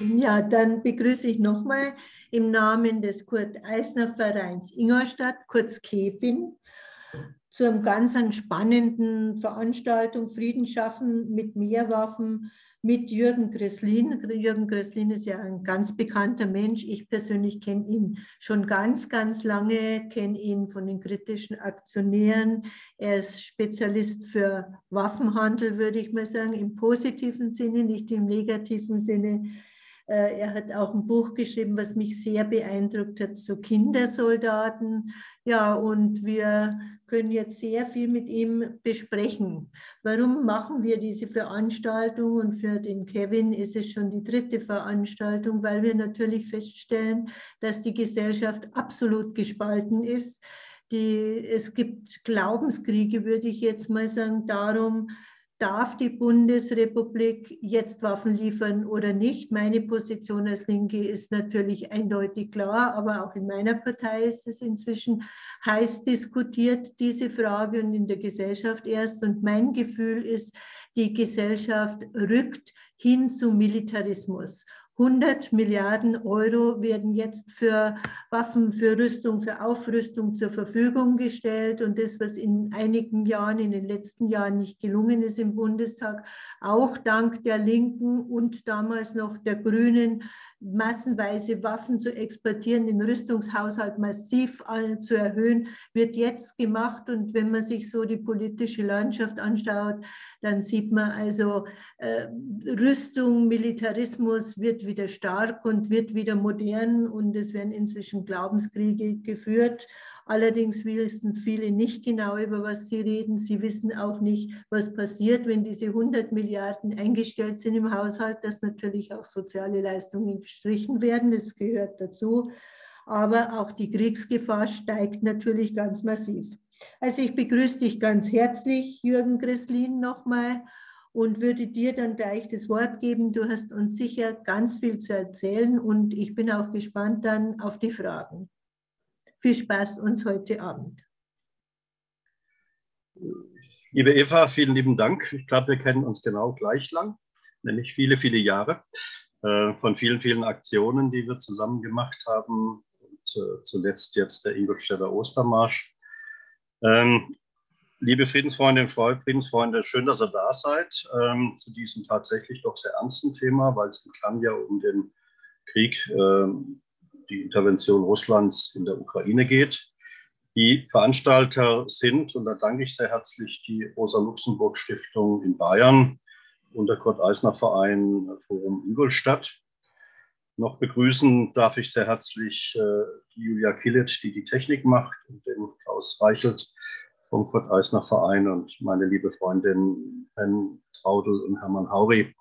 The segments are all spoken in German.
Ja, dann begrüße ich nochmal im Namen des Kurt-Eisner-Vereins Ingolstadt, kurz KEFIN, zu einer ganz spannenden Veranstaltung Frieden schaffen mit Mehrwaffen mit Jürgen Gresslin. Jürgen Gresslin ist ja ein ganz bekannter Mensch. Ich persönlich kenne ihn schon ganz, ganz lange, kenne ihn von den kritischen Aktionären. Er ist Spezialist für Waffenhandel, würde ich mal sagen, im positiven Sinne, nicht im negativen Sinne. Äh, er hat auch ein Buch geschrieben, was mich sehr beeindruckt hat, so Kindersoldaten. Ja, und wir können jetzt sehr viel mit ihm besprechen. Warum machen wir diese Veranstaltung? Und für den Kevin ist es schon die dritte Veranstaltung, weil wir natürlich feststellen, dass die Gesellschaft absolut gespalten ist. Die, es gibt Glaubenskriege, würde ich jetzt mal sagen, darum, darf die Bundesrepublik jetzt Waffen liefern oder nicht? Meine Position als Linke ist natürlich eindeutig klar, aber auch in meiner Partei ist es inzwischen heiß diskutiert, diese Frage und in der Gesellschaft erst. Und mein Gefühl ist, die Gesellschaft rückt hin zum Militarismus. 100 Milliarden Euro werden jetzt für Waffen, für Rüstung, für Aufrüstung zur Verfügung gestellt. Und das, was in einigen Jahren, in den letzten Jahren nicht gelungen ist im Bundestag, auch dank der Linken und damals noch der Grünen, massenweise Waffen zu exportieren, den Rüstungshaushalt massiv zu erhöhen, wird jetzt gemacht. Und wenn man sich so die politische Landschaft anschaut, dann sieht man also, äh, Rüstung, Militarismus wird wieder stark und wird wieder modern und es werden inzwischen Glaubenskriege geführt. Allerdings wissen viele nicht genau, über was sie reden. Sie wissen auch nicht, was passiert, wenn diese 100 Milliarden eingestellt sind im Haushalt, dass natürlich auch soziale Leistungen gestrichen werden. Das gehört dazu. Aber auch die Kriegsgefahr steigt natürlich ganz massiv. Also ich begrüße dich ganz herzlich, Jürgen Gresslin, nochmal und würde dir dann gleich das Wort geben. Du hast uns sicher ganz viel zu erzählen und ich bin auch gespannt dann auf die Fragen. Viel Spaß uns heute Abend. Liebe Eva, vielen lieben Dank. Ich glaube, wir kennen uns genau gleich lang, nämlich viele, viele Jahre äh, von vielen, vielen Aktionen, die wir zusammen gemacht haben und äh, zuletzt jetzt der Ingolstädter Ostermarsch. Ähm, liebe Friedensfreundinnen und Friedensfreunde, schön, dass ihr da seid ähm, zu diesem tatsächlich doch sehr ernsten Thema, weil es Kern ja um den Krieg ähm, die Intervention Russlands in der Ukraine geht. Die Veranstalter sind, und da danke ich sehr herzlich, die Rosa-Luxemburg-Stiftung in Bayern und der Kurt-Eisner-Verein Forum Ingolstadt. Noch begrüßen darf ich sehr herzlich äh, die Julia Killet, die die Technik macht, und den Klaus Reichelt vom Kurt-Eisner-Verein und meine liebe Freundin Ben Traudel und Hermann Hauri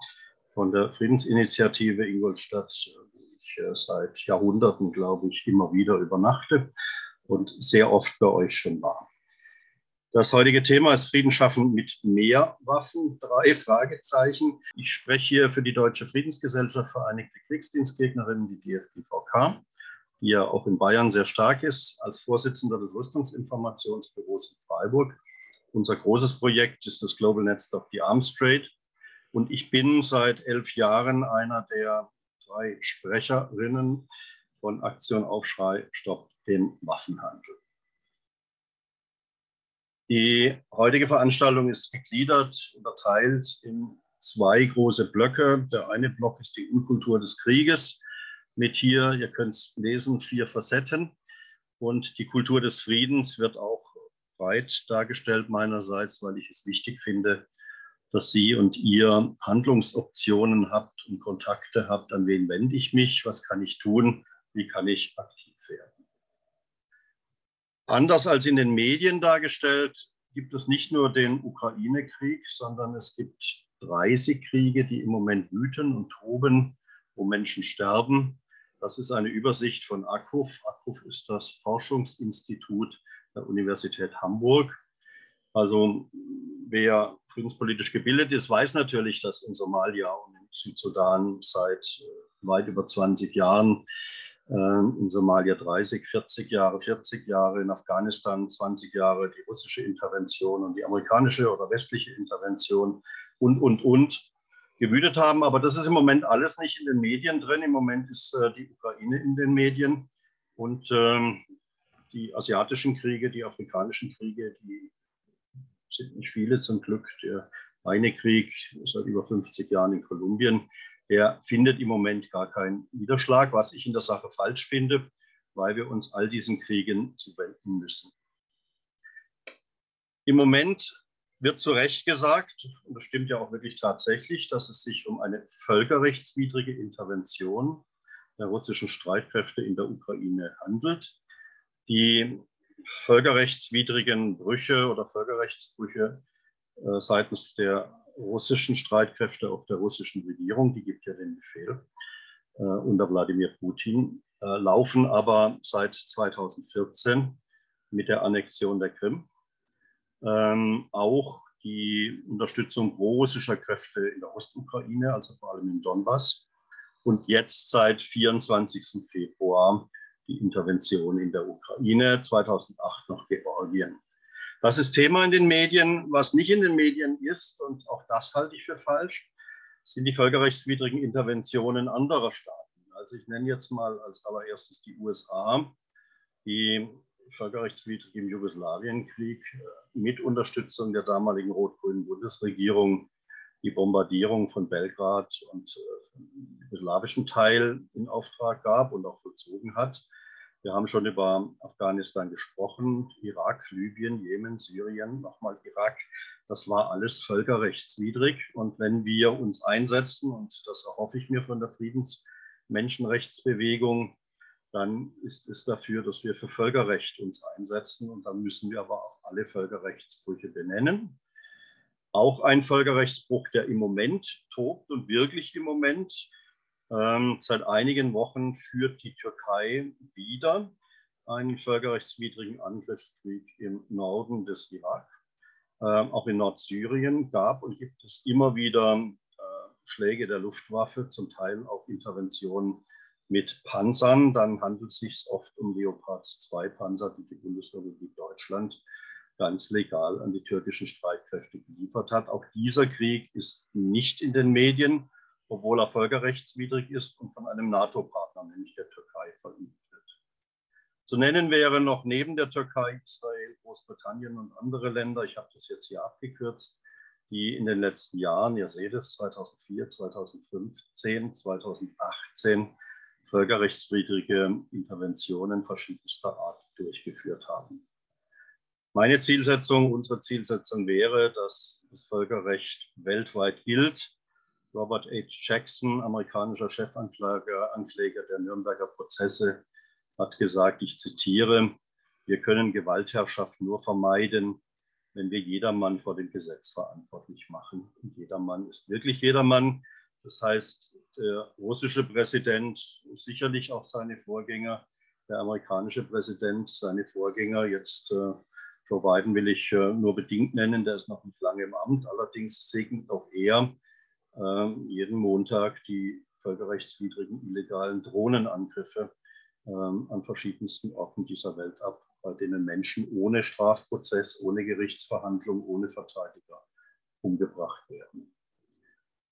von der Friedensinitiative Ingolstadt äh, seit Jahrhunderten, glaube ich, immer wieder übernachte und sehr oft bei euch schon war. Das heutige Thema ist Frieden schaffen mit mehr Waffen. Drei Fragezeichen. Ich spreche hier für die Deutsche Friedensgesellschaft Vereinigte Kriegsdienstgegnerinnen, die DFGVK, die ja auch in Bayern sehr stark ist, als Vorsitzender des Rüstungsinformationsbüros in Freiburg. Unser großes Projekt ist das Global Net Stop the Arms Trade. Und ich bin seit elf Jahren einer der drei Sprecherinnen von Aktion Aufschrei Stopp den Waffenhandel. Die heutige Veranstaltung ist gegliedert, unterteilt in zwei große Blöcke. Der eine Block ist die Unkultur des Krieges mit hier, ihr könnt es lesen, vier Facetten. Und die Kultur des Friedens wird auch breit dargestellt meinerseits, weil ich es wichtig finde, dass Sie und ihr Handlungsoptionen habt und Kontakte habt. An wen wende ich mich? Was kann ich tun? Wie kann ich aktiv werden? Anders als in den Medien dargestellt, gibt es nicht nur den Ukraine-Krieg, sondern es gibt 30 Kriege, die im Moment wüten und toben, wo Menschen sterben. Das ist eine Übersicht von AKUF. AKUF ist das Forschungsinstitut der Universität Hamburg. Also wer friedenspolitisch gebildet ist, weiß natürlich, dass in Somalia und in Südsudan seit äh, weit über 20 Jahren, ähm, in Somalia 30, 40 Jahre, 40 Jahre, in Afghanistan 20 Jahre die russische Intervention und die amerikanische oder westliche Intervention und, und, und. Gewütet haben. Aber das ist im Moment alles nicht in den Medien drin. Im Moment ist äh, die Ukraine in den Medien und ähm, die asiatischen Kriege, die afrikanischen Kriege, die sind nicht viele zum Glück. Der eine Krieg seit über 50 Jahren in Kolumbien, der findet im Moment gar keinen Niederschlag, was ich in der Sache falsch finde, weil wir uns all diesen Kriegen zuwenden müssen. Im Moment wird zu Recht gesagt, und das stimmt ja auch wirklich tatsächlich, dass es sich um eine völkerrechtswidrige Intervention der russischen Streitkräfte in der Ukraine handelt. Die völkerrechtswidrigen Brüche oder Völkerrechtsbrüche äh, seitens der russischen Streitkräfte auf der russischen Regierung, die gibt ja den Befehl äh, unter Wladimir Putin, äh, laufen aber seit 2014 mit der Annexion der Krim ähm, auch die Unterstützung russischer Kräfte in der Ostukraine, also vor allem im Donbass. Und jetzt seit 24. Februar die Intervention in der Ukraine, 2008 noch Georgien. Das ist Thema in den Medien. Was nicht in den Medien ist, und auch das halte ich für falsch, sind die völkerrechtswidrigen Interventionen anderer Staaten. Also ich nenne jetzt mal als allererstes die USA, die völkerrechtswidrig im Jugoslawienkrieg äh, mit Unterstützung der damaligen rot-grünen Bundesregierung die Bombardierung von Belgrad und äh, jugoslawischen Teil in Auftrag gab und auch vollzogen hat. Wir haben schon über Afghanistan gesprochen, Irak, Libyen, Jemen, Syrien, nochmal Irak. Das war alles völkerrechtswidrig. Und wenn wir uns einsetzen, und das erhoffe ich mir von der Friedensmenschenrechtsbewegung, dann ist es dafür, dass wir für Völkerrecht uns einsetzen. Und dann müssen wir aber auch alle Völkerrechtsbrüche benennen. Auch ein Völkerrechtsbruch, der im Moment tobt und wirklich im Moment. Ähm, seit einigen Wochen führt die Türkei wieder einen völkerrechtswidrigen Angriffskrieg im Norden des Irak. Ähm, auch in Nordsyrien gab und gibt es immer wieder äh, Schläge der Luftwaffe, zum Teil auch Interventionen mit Panzern, dann handelt es sich oft um Leopard 2 Panzer, die die Bundesrepublik Deutschland ganz legal an die türkischen Streitkräfte geliefert hat. Auch dieser Krieg ist nicht in den Medien, obwohl er völkerrechtswidrig ist und von einem NATO-Partner, nämlich der Türkei, verübt wird. Zu nennen wäre noch neben der Türkei Israel, Großbritannien und andere Länder, ich habe das jetzt hier abgekürzt, die in den letzten Jahren, ihr seht es, 2004, 2015, 2018 völkerrechtswidrige Interventionen verschiedenster Art durchgeführt haben. Meine Zielsetzung, unsere Zielsetzung wäre, dass das Völkerrecht weltweit gilt. Robert H. Jackson, amerikanischer Chefankläger Ankläger der Nürnberger Prozesse, hat gesagt, ich zitiere, wir können Gewaltherrschaft nur vermeiden, wenn wir jedermann vor dem Gesetz verantwortlich machen. Und jedermann ist wirklich jedermann. Das heißt, der russische Präsident, sicherlich auch seine Vorgänger, der amerikanische Präsident, seine Vorgänger. Jetzt äh, Joe Biden will ich äh, nur bedingt nennen, der ist noch nicht lange im Amt. Allerdings segnet auch er äh, jeden Montag die völkerrechtswidrigen illegalen Drohnenangriffe ähm, an verschiedensten Orten dieser Welt ab, bei denen Menschen ohne Strafprozess, ohne Gerichtsverhandlung, ohne Verteidiger umgebracht werden.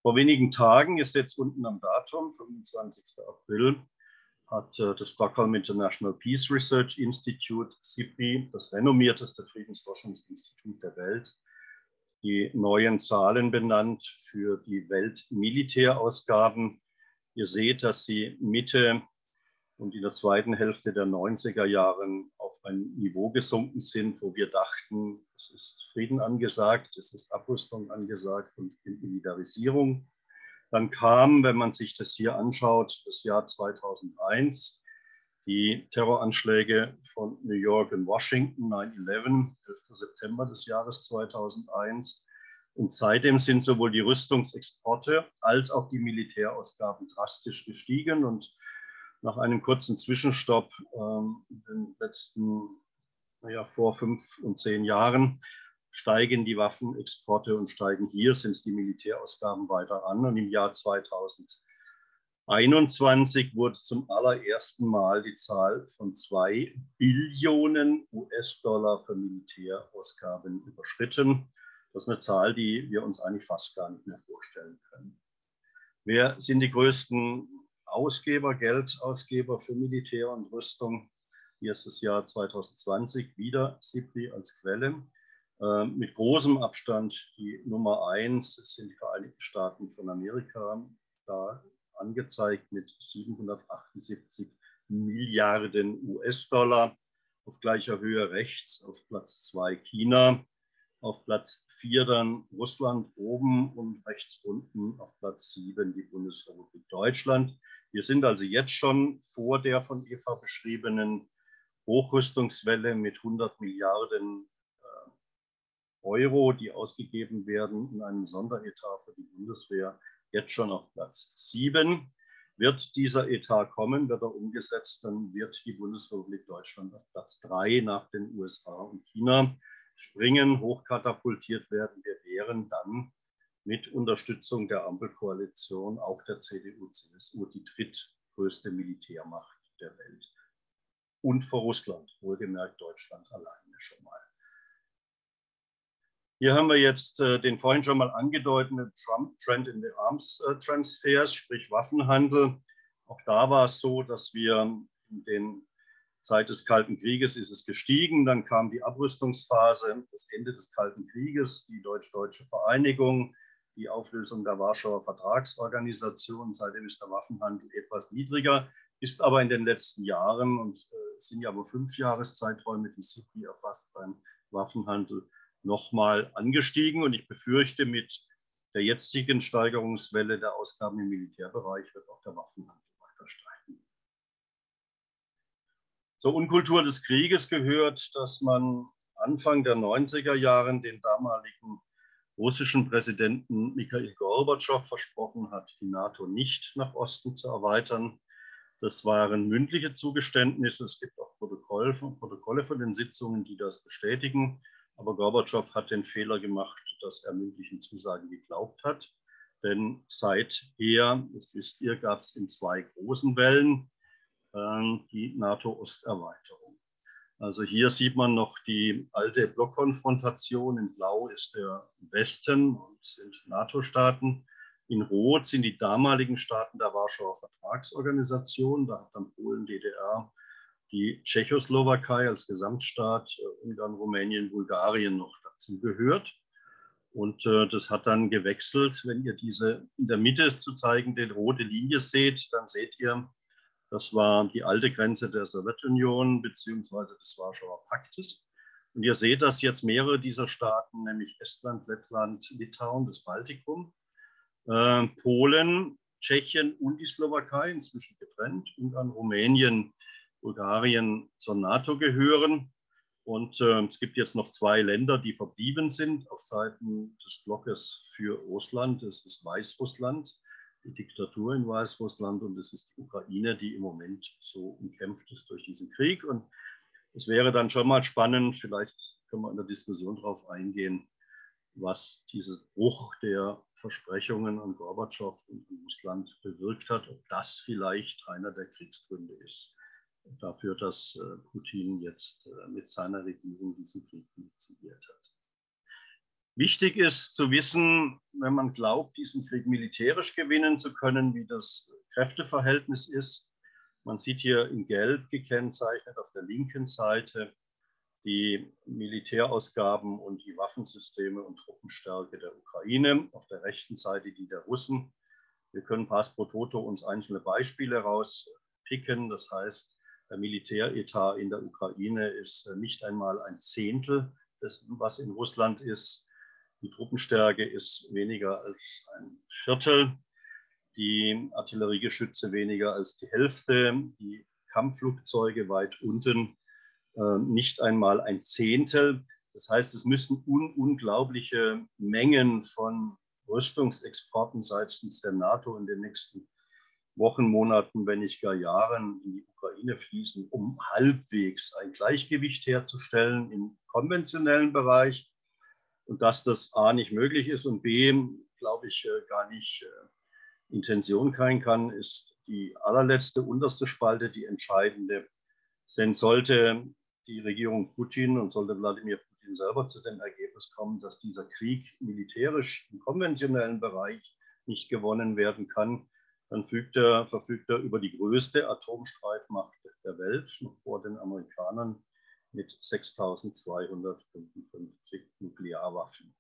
Vor wenigen Tagen ist jetzt unten am Datum, 25. April, hat äh, das Stockholm International Peace Research Institute, SIPRI, das renommierteste Friedensforschungsinstitut der Welt, die neuen Zahlen benannt für die Weltmilitärausgaben. Ihr seht, dass sie Mitte und in der zweiten Hälfte der 90er Jahre auf ein Niveau gesunken sind, wo wir dachten, es ist Frieden angesagt, es ist Abrüstung angesagt und Militarisierung. Dann kam, wenn man sich das hier anschaut, das Jahr 2001, die Terroranschläge von New York und Washington, 9-11, 11. September des Jahres 2001. Und seitdem sind sowohl die Rüstungsexporte als auch die Militärausgaben drastisch gestiegen. Und nach einem kurzen Zwischenstopp ähm, in den letzten, naja, vor fünf und zehn Jahren steigen die Waffenexporte und steigen hier, sind die Militärausgaben weiter an. Und im Jahr 2021 wurde zum allerersten Mal die Zahl von zwei Billionen US-Dollar für Militärausgaben überschritten. Das ist eine Zahl, die wir uns eigentlich fast gar nicht mehr vorstellen können. Wer sind die größten Ausgeber, Geldausgeber für Militär und Rüstung? Hier ist das Jahr 2020 wieder SIPRI als Quelle. Äh, mit großem Abstand die Nummer eins sind die Vereinigten Staaten von Amerika, da angezeigt mit 778 Milliarden US-Dollar. Auf gleicher Höhe rechts auf Platz zwei China, auf Platz vier dann Russland oben und rechts unten auf Platz sieben die Bundesrepublik Deutschland. Wir sind also jetzt schon vor der von Eva beschriebenen Hochrüstungswelle mit 100 Milliarden äh, Euro, die ausgegeben werden in einem Sonderetat für die Bundeswehr, jetzt schon auf Platz sieben. Wird dieser Etat kommen, wird er umgesetzt, dann wird die Bundesrepublik Deutschland auf Platz drei nach den USA und China springen, hochkatapultiert werden. Wir wären dann mit Unterstützung der Ampelkoalition, auch der CDU, CSU, die drittgrößte Militärmacht der Welt. Und vor Russland, wohlgemerkt Deutschland alleine schon mal. Hier haben wir jetzt äh, den vorhin schon mal angedeuteten Trump Trend in the Arms äh, sprich Waffenhandel. Auch da war es so, dass wir in den Zeit des Kalten Krieges ist es gestiegen, dann kam die Abrüstungsphase, das Ende des Kalten Krieges, die deutsch-deutsche Vereinigung, die Auflösung der Warschauer Vertragsorganisation. Seitdem ist der Waffenhandel etwas niedriger, ist aber in den letzten Jahren und äh, sind ja aber fünf Jahreszeiträume, die SIPRI erfasst beim Waffenhandel, nochmal angestiegen. Und ich befürchte, mit der jetzigen Steigerungswelle der Ausgaben im Militärbereich wird auch der Waffenhandel weiter steigen. Zur Unkultur des Krieges gehört, dass man Anfang der 90er Jahre den damaligen russischen Präsidenten Mikhail Gorbatschow versprochen hat, die NATO nicht nach Osten zu erweitern. Das waren mündliche Zugeständnisse. Es gibt auch Protokolle von, Protokolle von den Sitzungen, die das bestätigen. Aber Gorbatschow hat den Fehler gemacht, dass er mündlichen Zusagen geglaubt hat. Denn seither, das wisst ihr, gab es in zwei großen Wellen äh, die NATO-Osterweiterung. Also hier sieht man noch die alte Blockkonfrontation. In Blau ist der Westen und sind NATO-Staaten. In Rot sind die damaligen Staaten der Warschauer Vertragsorganisation. Da hat dann Polen, DDR, die Tschechoslowakei als Gesamtstaat, äh, Ungarn, Rumänien, Bulgarien noch dazugehört. Und äh, das hat dann gewechselt. Wenn ihr diese in der Mitte zu zeigende rote Linie seht, dann seht ihr, das war die alte Grenze der Sowjetunion bzw. des Warschauer Paktes. Und ihr seht, dass jetzt mehrere dieser Staaten, nämlich Estland, Lettland, Litauen, das Baltikum, äh, Polen, Tschechien und die Slowakei inzwischen getrennt, Ungarn, Rumänien, Bulgarien zur NATO gehören. Und äh, es gibt jetzt noch zwei Länder, die verblieben sind auf Seiten des Blockes für Russland. Das ist Weißrussland, die Diktatur in Weißrussland, und es ist die Ukraine, die im Moment so umkämpft ist durch diesen Krieg. Und es wäre dann schon mal spannend, vielleicht können wir in der Diskussion darauf eingehen, was dieser Bruch der Versprechungen an Gorbatschow und Russland bewirkt hat, ob das vielleicht einer der Kriegsgründe ist dafür, dass äh, Putin jetzt äh, mit seiner Regierung diesen Krieg initiiert hat. Wichtig ist zu wissen, wenn man glaubt, diesen Krieg militärisch gewinnen zu können, wie das Kräfteverhältnis ist. Man sieht hier in Gelb gekennzeichnet auf der linken Seite die Militärausgaben und die Waffensysteme und Truppenstärke der Ukraine, auf der rechten Seite die der Russen. Wir können pass pro toto uns einzelne Beispiele rauspicken. Das heißt, der Militäretat in der Ukraine ist nicht einmal ein Zehntel des, was in Russland ist. Die Truppenstärke ist weniger als ein Viertel. Die Artilleriegeschütze weniger als die Hälfte. Die Kampfflugzeuge weit unten äh, nicht einmal ein Zehntel. Das heißt, es müssen un unglaubliche Mengen von Rüstungsexporten seitens der NATO in den nächsten Wochen, Monaten, wenn nicht gar Jahren in die Ukraine fließen, um halbwegs ein Gleichgewicht herzustellen im konventionellen Bereich. Und dass das A nicht möglich ist und B, glaube ich, äh, gar nicht äh, Intention sein kann, ist die allerletzte, unterste Spalte, die entscheidende. Denn sollte die Regierung Putin und sollte Wladimir Putin selber zu dem Ergebnis kommen, dass dieser Krieg militärisch im konventionellen Bereich nicht gewonnen werden kann, dann er, verfügt er über die größte Atomstreitmacht der Welt, noch vor den Amerikanern mit 6255 Nuklearwaffen.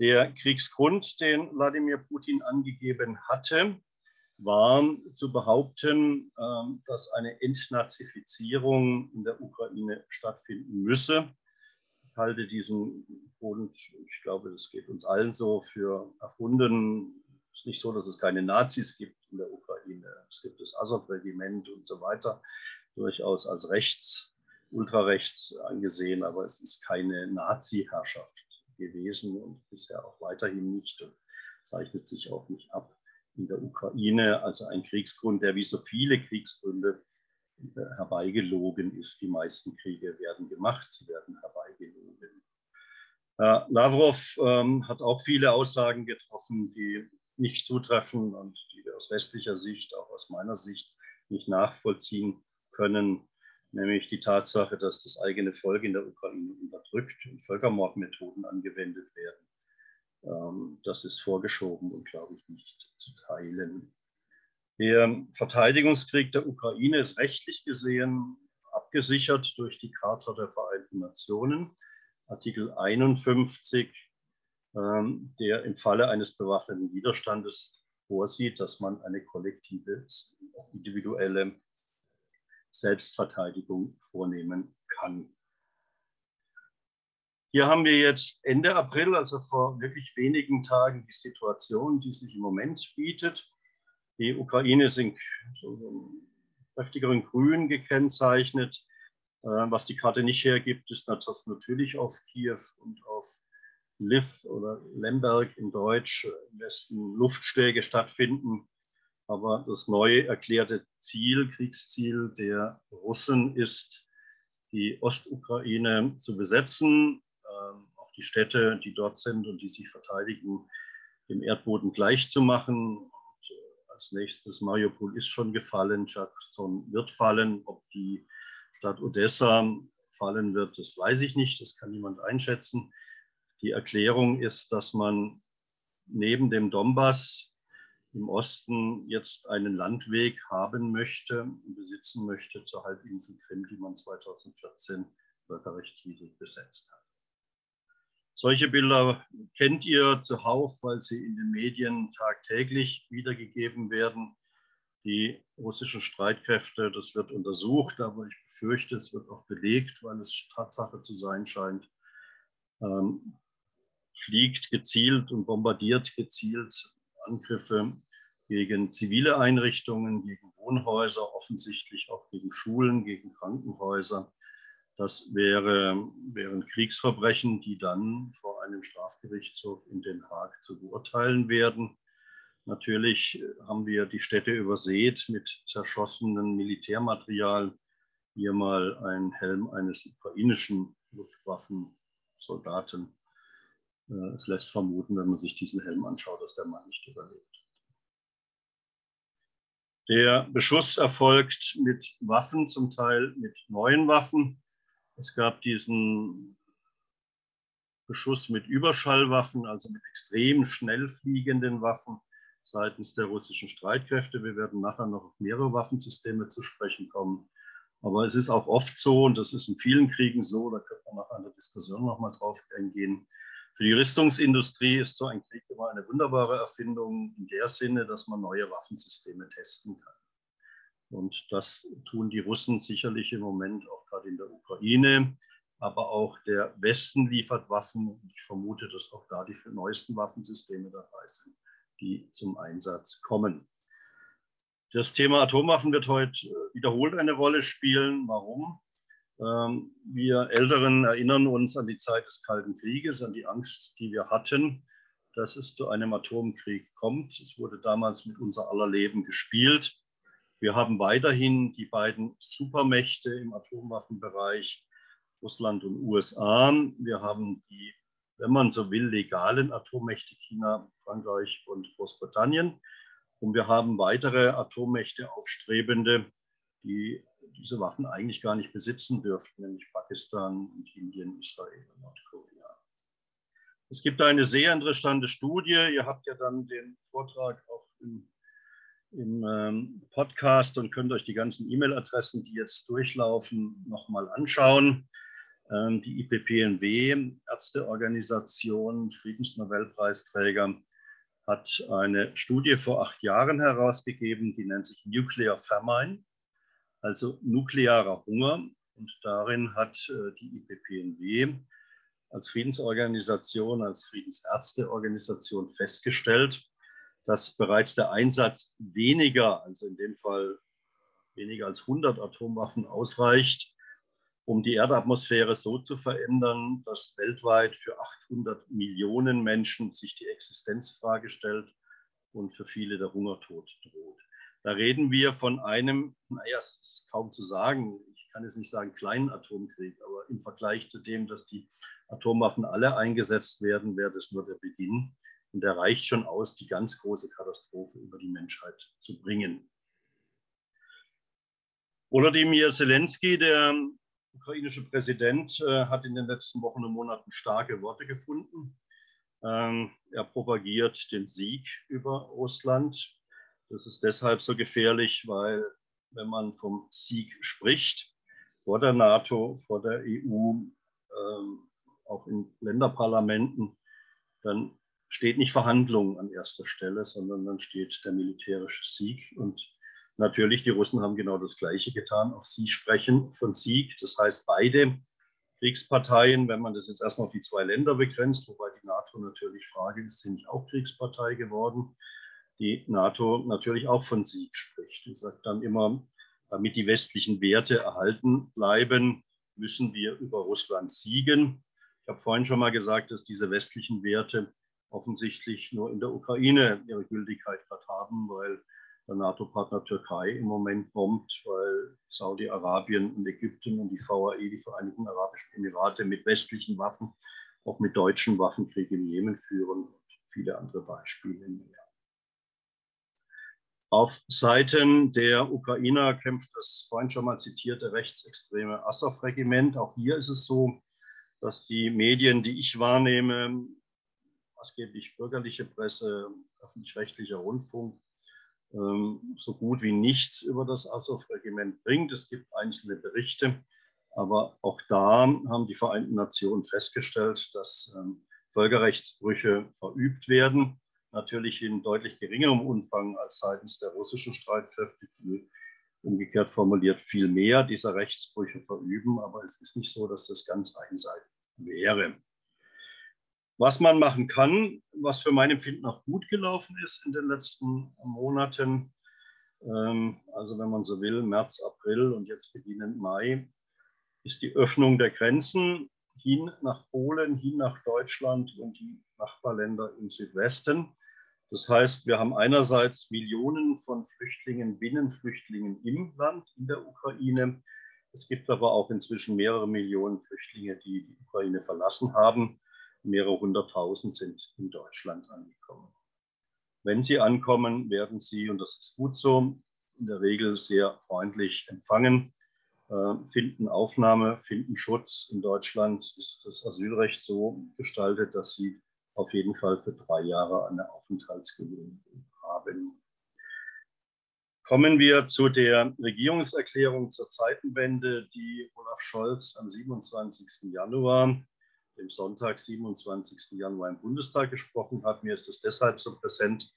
Der Kriegsgrund, den Wladimir Putin angegeben hatte, war zu behaupten, ähm, dass eine Entnazifizierung in der Ukraine stattfinden müsse. Ich halte diesen Grund, ich glaube, es geht uns allen so, für erfunden. Es ist nicht so, dass es keine Nazis gibt in der Ukraine. Es gibt das Azov-Regiment und so weiter, durchaus als rechts, ultrarechts angesehen, aber es ist keine Nazi-Herrschaft gewesen und bisher auch weiterhin nicht und zeichnet sich auch nicht ab in der Ukraine. Also ein Kriegsgrund, der wie so viele Kriegsgründe äh, herbeigelogen ist. Die meisten Kriege werden gemacht, sie werden herbeigelogen. Äh, Lavrov ähm, hat auch viele Aussagen getroffen, die nicht zutreffen und die wir aus westlicher Sicht, auch aus meiner Sicht, nicht nachvollziehen können nämlich die Tatsache, dass das eigene Volk in der Ukraine unterdrückt und Völkermordmethoden angewendet werden. Ähm, das ist vorgeschoben und, glaube ich, nicht zu teilen. Der Verteidigungskrieg der Ukraine ist rechtlich gesehen abgesichert durch die Charta der Vereinten Nationen, Artikel 51, ähm, der im Falle eines bewaffneten Widerstandes vorsieht, dass man eine kollektive, individuelle Selbstverteidigung vornehmen kann. Hier haben wir jetzt Ende April, also vor wirklich wenigen Tagen, die Situation, die sich im Moment bietet. Die Ukraine ist in kräftigeren Grün gekennzeichnet. Äh, was die Karte nicht hergibt, ist, natürlich auf Kiew und auf Lviv oder Lemberg in Deutsch im Westen Luftschläge stattfinden. Aber das neu erklärte Ziel, Kriegsziel der Russen ist, die Ostukraine zu besetzen, ähm, auch die Städte, die dort sind und die sich verteidigen, dem Erdboden gleichzumachen. Und äh, als nächstes Mariupol ist schon gefallen, Cherson wird fallen. Ob die Stadt Odessa fallen wird, das weiß ich nicht, das kann niemand einschätzen. Die Erklärung ist, dass man neben dem Donbass im Osten jetzt einen Landweg haben möchte besitzen möchte zur Halbinsel Krim, die man 2014 völkerrechtswidrig besetzt hat. Solche Bilder kennt ihr zuhauf, weil sie in den Medien tagtäglich wiedergegeben werden. Die russischen Streitkräfte, das wird untersucht, aber ich befürchte, es wird auch belegt, weil es Tatsache zu sein scheint, ähm, fliegt gezielt und bombardiert gezielt Angriffe gegen zivile Einrichtungen, gegen Wohnhäuser, offensichtlich auch gegen Schulen, gegen Krankenhäuser. Das wäre, wären Kriegsverbrechen, die dann vor einem Strafgerichtshof in Den Haag zu beurteilen werden. Natürlich haben wir die Städte übersät mit zerschossenem Militärmaterial. Hier mal ein Helm eines ukrainischen Luftwaffensoldaten. Äh, es lässt vermuten, wenn man sich diesen Helm anschaut, dass der Mann nicht überlebt. Der Beschuss erfolgt mit Waffen, zum Teil mit neuen Waffen. Es gab diesen Beschuss mit Überschallwaffen, also mit extrem schnell fliegenden Waffen seitens der russischen Streitkräfte. Wir werden nachher noch auf mehrere Waffensysteme zu sprechen kommen. Aber es ist auch oft so, und das ist in vielen Kriegen so, da könnte man nach einer Diskussion noch mal drauf eingehen, für die Rüstungsindustrie ist so ein Krieg immer eine wunderbare Erfindung in der Sinne, dass man neue Waffensysteme testen kann. Und das tun die Russen sicherlich im Moment auch gerade in der Ukraine. Aber auch der Westen liefert Waffen. Ich vermute, dass auch da die neuesten Waffensysteme dabei sind, die zum Einsatz kommen. Das Thema Atomwaffen wird heute wiederholt eine Rolle spielen. Warum? Ähm, wir Älteren erinnern uns an die Zeit des Kalten Krieges, an die Angst, die wir hatten, dass es zu einem Atomkrieg kommt. Es wurde damals mit unser aller Leben gespielt. Wir haben weiterhin die beiden Supermächte im Atomwaffenbereich, Russland und USA. Wir haben die, wenn man so will, legalen Atommächte China, Frankreich und Großbritannien. Und wir haben weitere Atommächte aufstrebende, die diese Waffen eigentlich gar nicht besitzen dürften, nämlich Pakistan und Indien, Israel und Nordkorea. Es gibt eine sehr interessante Studie. Ihr habt ja dann den Vortrag auch im, im ähm, Podcast und könnt euch die ganzen E-Mail-Adressen, die jetzt durchlaufen, nochmal anschauen. Ähm, die IPPNW, Ärzteorganisation, Friedensnobelpreisträger, hat eine Studie vor acht Jahren herausgegeben, die nennt sich Nuclear Famine, also nuklearer Hunger. Und darin hat äh, die IPPNW als Friedensorganisation, als Friedensärzteorganisation festgestellt, dass bereits der Einsatz weniger, also in dem Fall weniger als 100 Atomwaffen ausreicht, um die Erdatmosphäre so zu verändern, dass weltweit für 800 Millionen Menschen sich die Existenzfrage stellt und für viele der Hungertod droht. Da reden wir von einem, naja, es ist kaum zu sagen, ich kann jetzt nicht sagen kleinen Atomkrieg, aber im Vergleich zu dem, dass die Atomwaffen alle eingesetzt werden, wäre das nur der Beginn. Und der reicht schon aus, die ganz große Katastrophe über die Menschheit zu bringen. Volodymyr Zelensky, der ukrainische Präsident, äh, hat in den letzten Wochen und Monaten starke Worte gefunden. Ähm, er propagiert den Sieg über Russland. Das ist deshalb so gefährlich, weil wenn man vom Sieg spricht, vor der NATO, vor der EU, ähm, auch in Länderparlamenten, dann steht nicht Verhandlungen an erster Stelle, sondern dann steht der militärische Sieg. Und natürlich, die Russen haben genau das Gleiche getan. Auch sie sprechen von Sieg. Das heißt, beide Kriegsparteien, wenn man das jetzt erstmal auf die zwei Länder begrenzt, wobei die NATO natürlich Frage ist, sind nicht auch Kriegspartei geworden, die NATO natürlich auch von Sieg spricht. Die sagt dann immer, damit die westlichen Werte erhalten bleiben, müssen wir über Russland siegen. Ich habe vorhin schon mal gesagt, dass diese westlichen Werte offensichtlich nur in der Ukraine ihre Gültigkeit gerade haben, weil der NATO-Partner Türkei im Moment bombt, weil Saudi-Arabien und Ägypten und die VAE, die Vereinigten Arabischen Emirate, mit westlichen Waffen, auch mit deutschen Waffen Krieg im Jemen führen und viele andere Beispiele mehr. Auf Seiten der Ukrainer kämpft das vorhin schon mal zitierte rechtsextreme Assov-Regiment. Auch hier ist es so, dass die Medien, die ich wahrnehme, maßgeblich bürgerliche Presse, öffentlich-rechtlicher Rundfunk, ähm, so gut wie nichts über das Azov-Regiment bringt. Es gibt einzelne Berichte, aber auch da haben die Vereinten Nationen festgestellt, dass ähm, Völkerrechtsbrüche verübt werden. Natürlich in deutlich geringerem Umfang als seitens der russischen Streitkräfte, die umgekehrt formuliert viel mehr dieser Rechtsbrüche verüben. Aber es ist nicht so, dass das ganz einseitig wäre. Was man machen kann, was für mein Empfinden auch gut gelaufen ist in den letzten Monaten, ähm, also wenn man so will, März, April und jetzt beginnend Mai, ist die Öffnung der Grenzen hin nach Polen, hin nach Deutschland und die Nachbarländer im Südwesten. Das heißt, wir haben einerseits Millionen von Flüchtlingen, Binnenflüchtlingen im Land, in der Ukraine. Es gibt aber auch inzwischen mehrere Millionen Flüchtlinge, die die Ukraine verlassen haben. Mehrere hunderttausend sind in Deutschland angekommen. Wenn sie ankommen, werden sie, und das ist gut so, in der Regel sehr freundlich empfangen, äh, finden Aufnahme, finden Schutz. In Deutschland ist das Asylrecht so gestaltet, dass sie auf jeden Fall für drei Jahre eine Aufenthaltsgenehmigung haben. Kommen wir zu der Regierungserklärung zur Zeitenwende, die Olaf Scholz am 27. Januar, dem Sonntag, 27. Januar im Bundestag gesprochen hat. Mir ist es deshalb so präsent,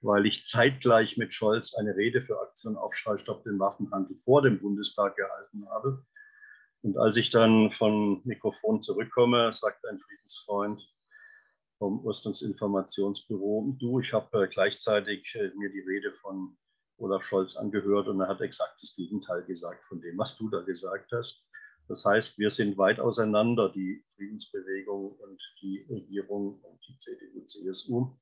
weil ich zeitgleich mit Scholz eine Rede für Aktion Aufschrei Stopp den Waffenhandel vor dem Bundestag gehalten habe. Und als ich dann von Mikrofon zurückkomme, sagt ein Friedensfreund vom Rüstungsinformationsbüro, du, ich habe äh, gleichzeitig äh, mir die Rede von Olaf Scholz angehört und er hat exakt das Gegenteil gesagt von dem, was du da gesagt hast. Das heißt, wir sind weit auseinander, die Friedensbewegung und die Regierung und die CDU, CSU.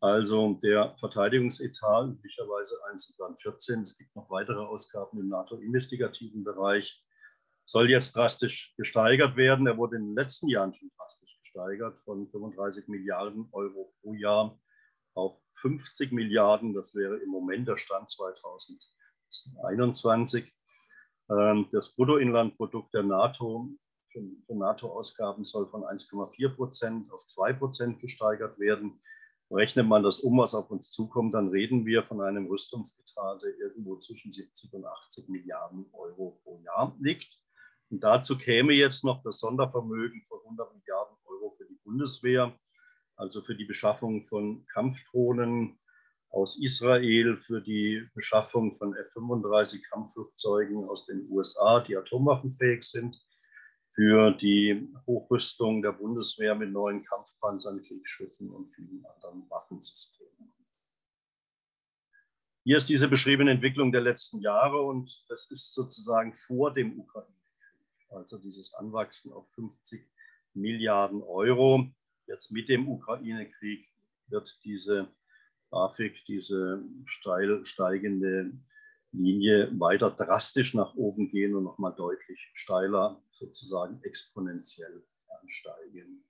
Also der Verteidigungsetat, üblicherweise 1 und 14, es gibt noch weitere Ausgaben im NATO-investigativen Bereich, soll jetzt drastisch gesteigert werden. Er wurde in den letzten Jahren schon drastisch gesteigert von 35 Milliarden Euro pro Jahr auf 50 Milliarden. Das wäre im Moment der Stand 2021. Ähm, das Bruttoinlandprodukt der NATO für, NATO-Ausgaben soll von 1,4 Prozent auf 2 Prozent gesteigert werden. Rechnet man das um, was auf uns zukommt, dann reden wir von einem Rüstungsgetrage irgendwo zwischen 70 und 80 Milliarden Euro pro Jahr liegt. Und dazu käme jetzt noch das Sondervermögen von 100 Milliarden Euro für die Bundeswehr, also für die Beschaffung von Kampfdrohnen aus Israel, für die Beschaffung von F-35 Kampfflugzeugen aus den USA, die atomwaffenfähig sind, für die Hochrüstung der Bundeswehr mit neuen Kampfpanzern, Kriegsschiffen und vielen anderen Waffensystemen. Hier ist diese beschriebene Entwicklung der letzten Jahre und das ist sozusagen vor dem Ukraine-Krieg, also dieses Anwachsen auf 50 Milliarden Euro. Jetzt mit dem Ukraine-Krieg wird diese Grafik, diese steil steigende Linie weiter drastisch nach oben gehen und nochmal deutlich steiler, sozusagen exponentiell ansteigen.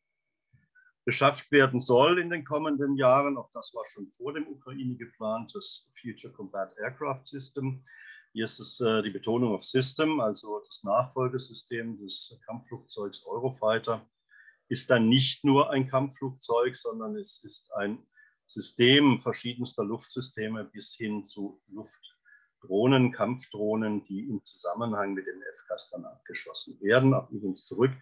Beschafft werden soll in den kommenden Jahren, auch das war schon vor dem Ukraine geplant, das Future Combat Aircraft System. Hier ist es äh, die Betonung auf System, also das Nachfolgesystem des Kampfflugzeugs Eurofighter ist dann nicht nur ein Kampfflugzeug, sondern es ist ein System verschiedenster Luftsysteme bis hin zu Luft Drohnen, Kampfdrohnen, die im Zusammenhang mit den FCAS dann abgeschossen werden. Ab übrigens zurück.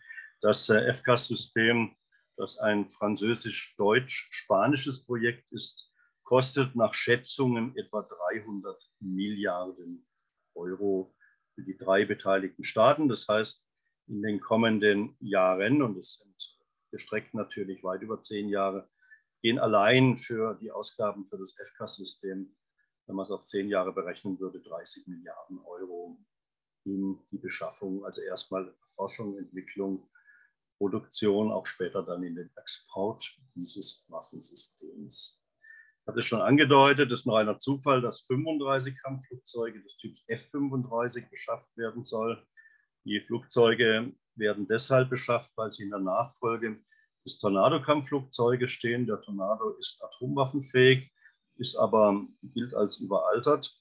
Das äh, FCAS-System, das ein französisch-deutsch-spanisches Projekt ist, kostet nach Schätzungen etwa 300 Milliarden Euro für die drei beteiligten Staaten. Das heißt, in den kommenden Jahren, und es sind gestreckt natürlich weit über zehn Jahre, gehen allein für die Ausgaben für das FCAS-System wenn man es auf zehn Jahre berechnen würde, 30 Milliarden Euro in die Beschaffung, also erstmal Forschung, Entwicklung, Produktion, auch später dann in den Export dieses Waffensystems. Ich hatte schon angedeutet, es ist noch einer Zufall, dass 35 Kampfflugzeuge des Typs F-35 beschafft werden soll. Die Flugzeuge werden deshalb beschafft, weil sie in der Nachfolge des Tornado-Kampfflugzeuges stehen. Der Tornado ist atomwaffenfähig ist aber, gilt als überaltert.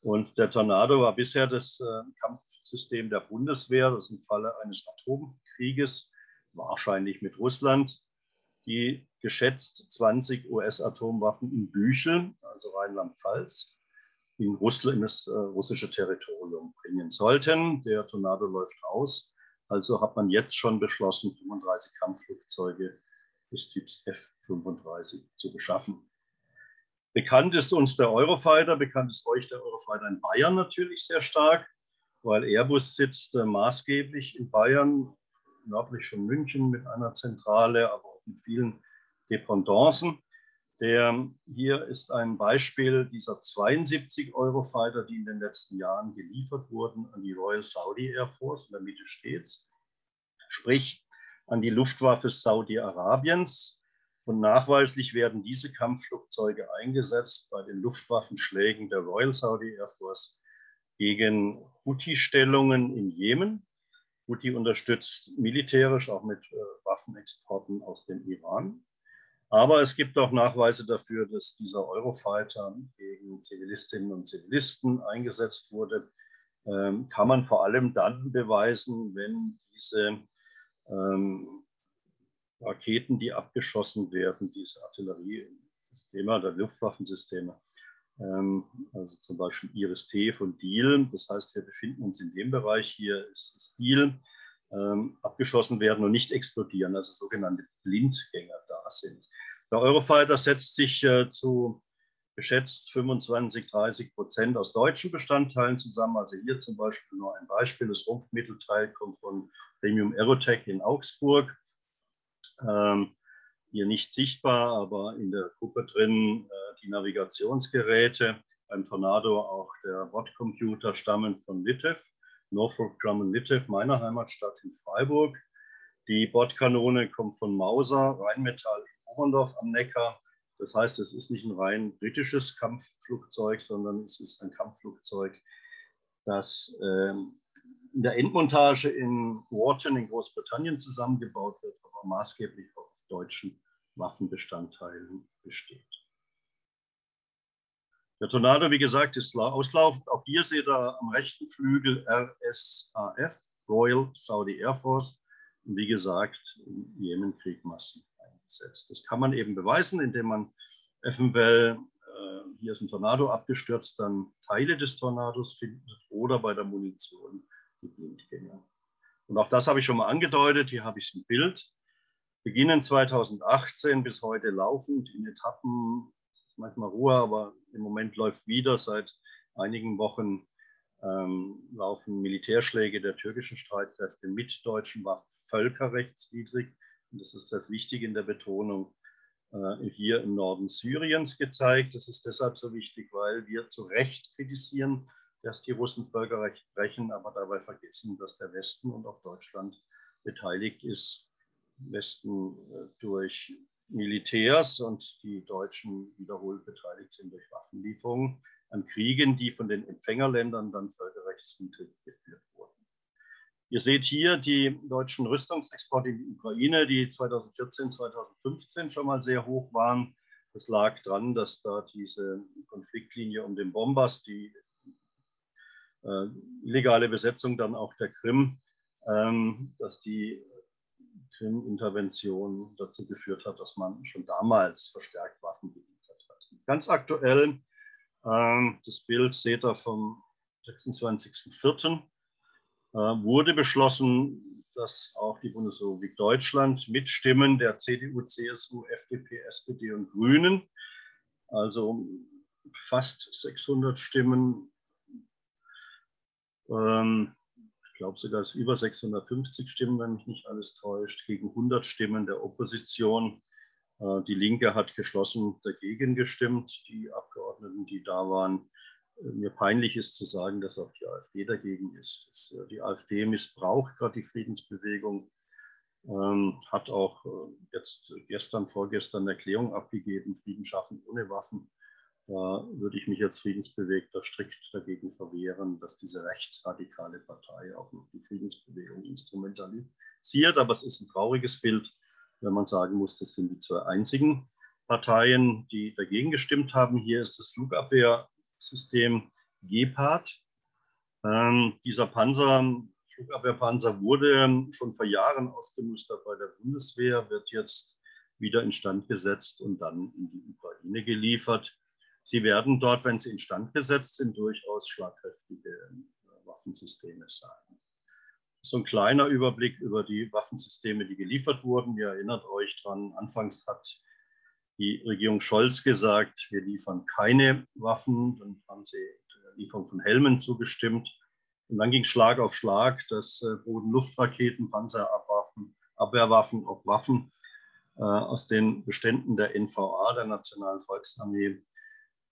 Und der Tornado war bisher das äh, Kampfsystem der Bundeswehr, das im Falle eines Atomkrieges, wahrscheinlich mit Russland, die geschätzt 20 US-Atomwaffen in Büchel, also Rheinland-Pfalz, in, in das äh, russische Territorium bringen sollten. Der Tornado läuft aus. Also hat man jetzt schon beschlossen, 35 Kampfflugzeuge des Typs F-35 zu beschaffen. Bekannt ist uns der Eurofighter, bekannt ist euch der Eurofighter in Bayern natürlich sehr stark, weil Airbus sitzt äh, maßgeblich in Bayern, nördlich von München mit einer Zentrale, aber auch mit vielen Dependancen. Der hier ist ein Beispiel dieser 72 Eurofighter, die in den letzten Jahren geliefert wurden an die Royal Saudi Air Force, in der Mitte steht's, sprich an die Luftwaffe Saudi-Arabiens, und nachweislich werden diese Kampfflugzeuge eingesetzt bei den Luftwaffenschlägen der Royal Saudi Air Force gegen Houthi-Stellungen in Jemen. Houthi unterstützt militärisch auch mit äh, Waffenexporten aus dem Iran. Aber es gibt auch Nachweise dafür, dass dieser Eurofighter gegen Zivilistinnen und Zivilisten eingesetzt wurde. Ähm, kann man vor allem dann beweisen, wenn diese ähm, Raketen, die abgeschossen werden, diese Artilleriesysteme oder Luftwaffensysteme, ähm, also zum Beispiel Iris-T von Deal. Das heißt, wir befinden uns in dem Bereich, hier ist das Deal, ähm, abgeschossen werden und nicht explodieren, also sogenannte Blindgänger da sind. Der Eurofighter setzt sich äh, zu geschätzt 25, 30 Prozent aus deutschen Bestandteilen zusammen. Also hier zum Beispiel nur ein Beispiel. Das Rumpfmittelteil kommt von Premium Aerotech in Augsburg. Ähm, hier nicht sichtbar, aber in der Gruppe drin äh, die Navigationsgeräte. Beim Tornado auch der Bordcomputer stammen von Litev, Norfolk Grumman Litev, meiner Heimatstadt in Freiburg. Die Bordkanone kommt von Mauser, Rheinmetall in Oberndorf am Neckar. Das heißt, es ist nicht ein rein britisches Kampfflugzeug, sondern es ist ein Kampfflugzeug, das ähm, in der Endmontage in Wharton in Großbritannien zusammengebaut wird, aber maßgeblich auf deutschen Waffenbestandteilen besteht. Der Tornado, wie gesagt, ist auslaufend. Auch hier seht ihr am rechten Flügel RSAF, Royal Saudi Air Force. wie gesagt, im Jemenkrieg massiv eingesetzt. Das kann man eben beweisen, indem man eventuell, äh, hier ist ein Tornado abgestürzt, dann Teile des Tornados findet oder bei der Munition die Blindgänger. Und auch das habe ich schon mal angedeutet, hier habe ich ein Bild. Beginnen 2018 bis heute laufend in Etappen, manchmal Ruhe, aber im Moment läuft wieder seit einigen Wochen ähm, laufen Militärschläge der türkischen Streitkräfte mit deutschen Waffen völkerrechtswidrig. Und das ist das Wichtige in der Betonung äh, hier im Norden Syriens gezeigt. Das ist deshalb so wichtig, weil wir zu Recht kritisieren, dass die Russen Völkerrecht brechen, aber dabei vergessen, dass der Westen und auch Deutschland beteiligt ist. Westen äh, durch Militärs und die Deutschen wiederholt beteiligt sind durch Waffenlieferungen an Kriegen, die von den Empfängerländern dann völkerrechtswidrig geführt wurden. Ihr seht hier die deutschen Rüstungsexporte in die Ukraine, die 2014, 2015 schon mal sehr hoch waren. Das lag daran, dass da diese Konfliktlinie um den Bombas, die äh, illegale Besetzung dann auch der Krim, ähm, dass die Krim-Intervention dazu geführt hat, dass man schon damals verstärkt Waffen geliefert hat. Ganz aktuell ähm, das Bild seht ihr vom 26.04. Äh, wurde beschlossen, dass auch die Bundesrepublik Deutschland mit Stimmen der CDU, CSU, FDP, SPD und Grünen, also fast 600 Stimmen, ähm, ich glaube sogar über 650 Stimmen, wenn mich nicht alles täuscht, gegen 100 Stimmen der Opposition äh, die Linke hat geschlossen dagegen gestimmt, die Abgeordneten, die da waren. Äh, mir peinlich ist zu sagen, dass auch die AfD dagegen ist. Äh, die AfD missbraucht gerade die Friedensbewegung, ähm, hat auch jetzt gestern, vorgestern eine Erklärung abgegeben, Frieden schaffen ohne Waffen. Da würde ich mich als Friedensbewegter strikt dagegen verwehren, dass diese rechtsradikale Partei auch noch die Friedensbewegung instrumentalisiert. Aber es ist ein trauriges Bild wenn man sagen muss, das sind die zwei einzigen Parteien, die dagegen gestimmt haben. Hier ist das Flugabwehrsystem Gepard. Ähm, dieser Panzer, Flugabwehrpanzer wurde schon vor Jahren ausgemustert bei der Bundeswehr, wird jetzt wieder instand gesetzt und dann in die Ukraine geliefert. Sie werden dort, wenn sie instand gesetzt sind, durchaus schlagkräftige äh, Waffensysteme sein so ein kleiner Überblick über die Waffensysteme, die geliefert wurden. Ihr erinnert euch dran, anfangs hat die Regierung Scholz gesagt, wir liefern keine Waffen. Dann haben sie der Lieferung von Helmen zugestimmt. Und dann ging Schlag auf Schlag, dass äh, Boden-Luftraketen, Panzerabwaffen, Abwehrwaffen, auch Waffen äh, aus den Beständen der NVA, der Nationalen Volksarmee,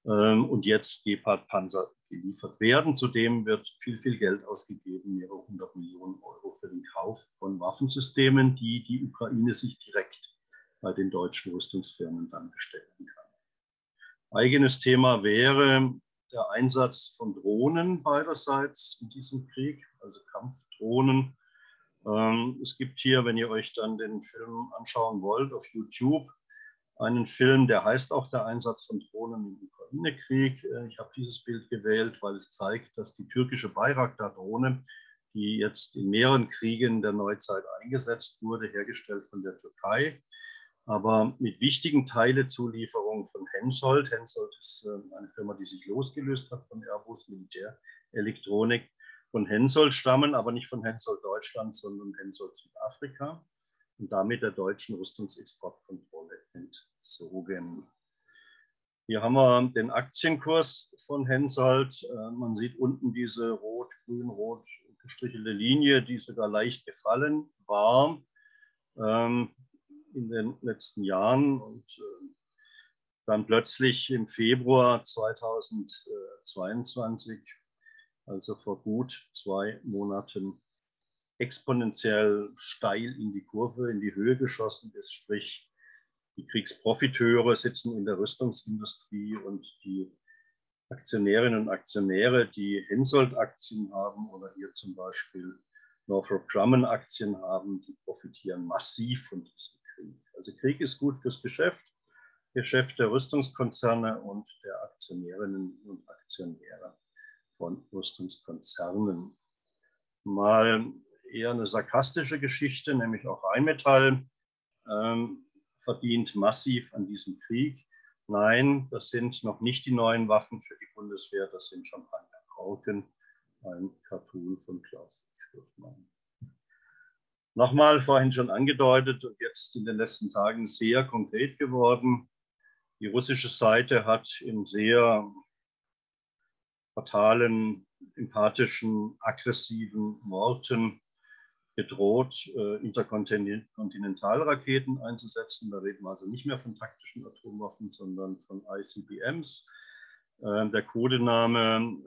ähm, und jetzt Gepard-Panzer geliefert werden. Zudem wird viel, viel Geld ausgegeben, mehrere hundert Millionen Euro für den Kauf von Waffensystemen, die die Ukraine sich direkt bei den deutschen Rüstungsfirmen dann bestellen kann. Eigenes Thema wäre der Einsatz von Drohnen beiderseits in diesem Krieg, also Kampfdrohnen. Ähm, es gibt hier, wenn ihr euch dann den Film anschauen wollt, auf YouTube einen Film, der heißt auch der Einsatz von Drohnen im Ukraine-Krieg. Äh, ich habe dieses Bild gewählt, weil es zeigt, dass die türkische Bayraktar-Drohne, die jetzt in mehreren Kriegen der Neuzeit eingesetzt wurde, hergestellt von der Türkei, aber mit wichtigen Teilezulieferungen von Hensoldt. Hensoldt ist äh, eine Firma, die sich losgelöst hat von Airbus Militärelektronik. Von Hensoldt stammen, aber nicht von Hensoldt Deutschland, sondern Hensoldt Südafrika und damit der deutschen Rüstungsexportkontrolle entzogen. Hier haben wir den Aktienkurs von Hensoldt. Äh, man sieht unten diese rot, grün, rot gestrichelte Linie, die sogar leicht gefallen war ähm, in den letzten Jahren. Und äh, dann plötzlich im Februar 2022, also vor gut zwei Monaten, exponentiell steil in die Kurve, in die Höhe geschossen ist. Sprich, die Kriegsprofiteure sitzen in der Rüstungsindustrie und die Aktionärinnen und Aktionäre, die Hensoldt-Aktien haben oder hier zum Beispiel Northrop Grumman-Aktien haben, die profitieren massiv von diesem. Also Krieg ist gut fürs Geschäft, Geschäft der Rüstungskonzerne und der Aktionärinnen und Aktionäre von Rüstungskonzernen. Mal eher eine sarkastische Geschichte, nämlich auch Rheinmetall ähm, verdient massiv an diesem Krieg. Nein, das sind noch nicht die neuen Waffen für die Bundeswehr, das sind Champagner Pauken, ein Cartoon von Klaus Stürmann. Nochmal vorhin schon angedeutet und jetzt in den letzten Tagen sehr konkret geworden. Die russische Seite hat in sehr fatalen, empathischen, aggressiven Worten gedroht, äh, Interkontinentalraketen einzusetzen. Da reden wir also nicht mehr von taktischen Atomwaffen, sondern von ICBMs. Äh, der Codename,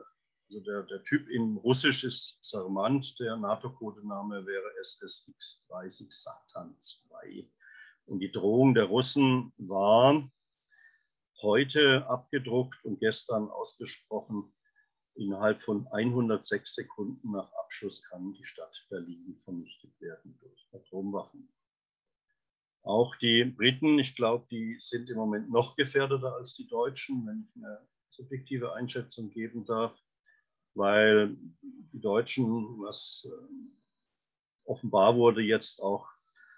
also der, der Typ in Russisch ist Sarmant, der NATO-Codename wäre SSX-30 Satan 2. Und die Drohung der Russen war heute abgedruckt und gestern ausgesprochen, Innerhalb von 106 Sekunden nach Abschuss kann die Stadt Berlin vernichtet werden durch Atomwaffen. Auch die Briten, ich glaube, die sind im Moment noch gefährdeter als die Deutschen, wenn ich eine subjektive Einschätzung geben darf, weil die Deutschen, was äh, offenbar wurde, jetzt auch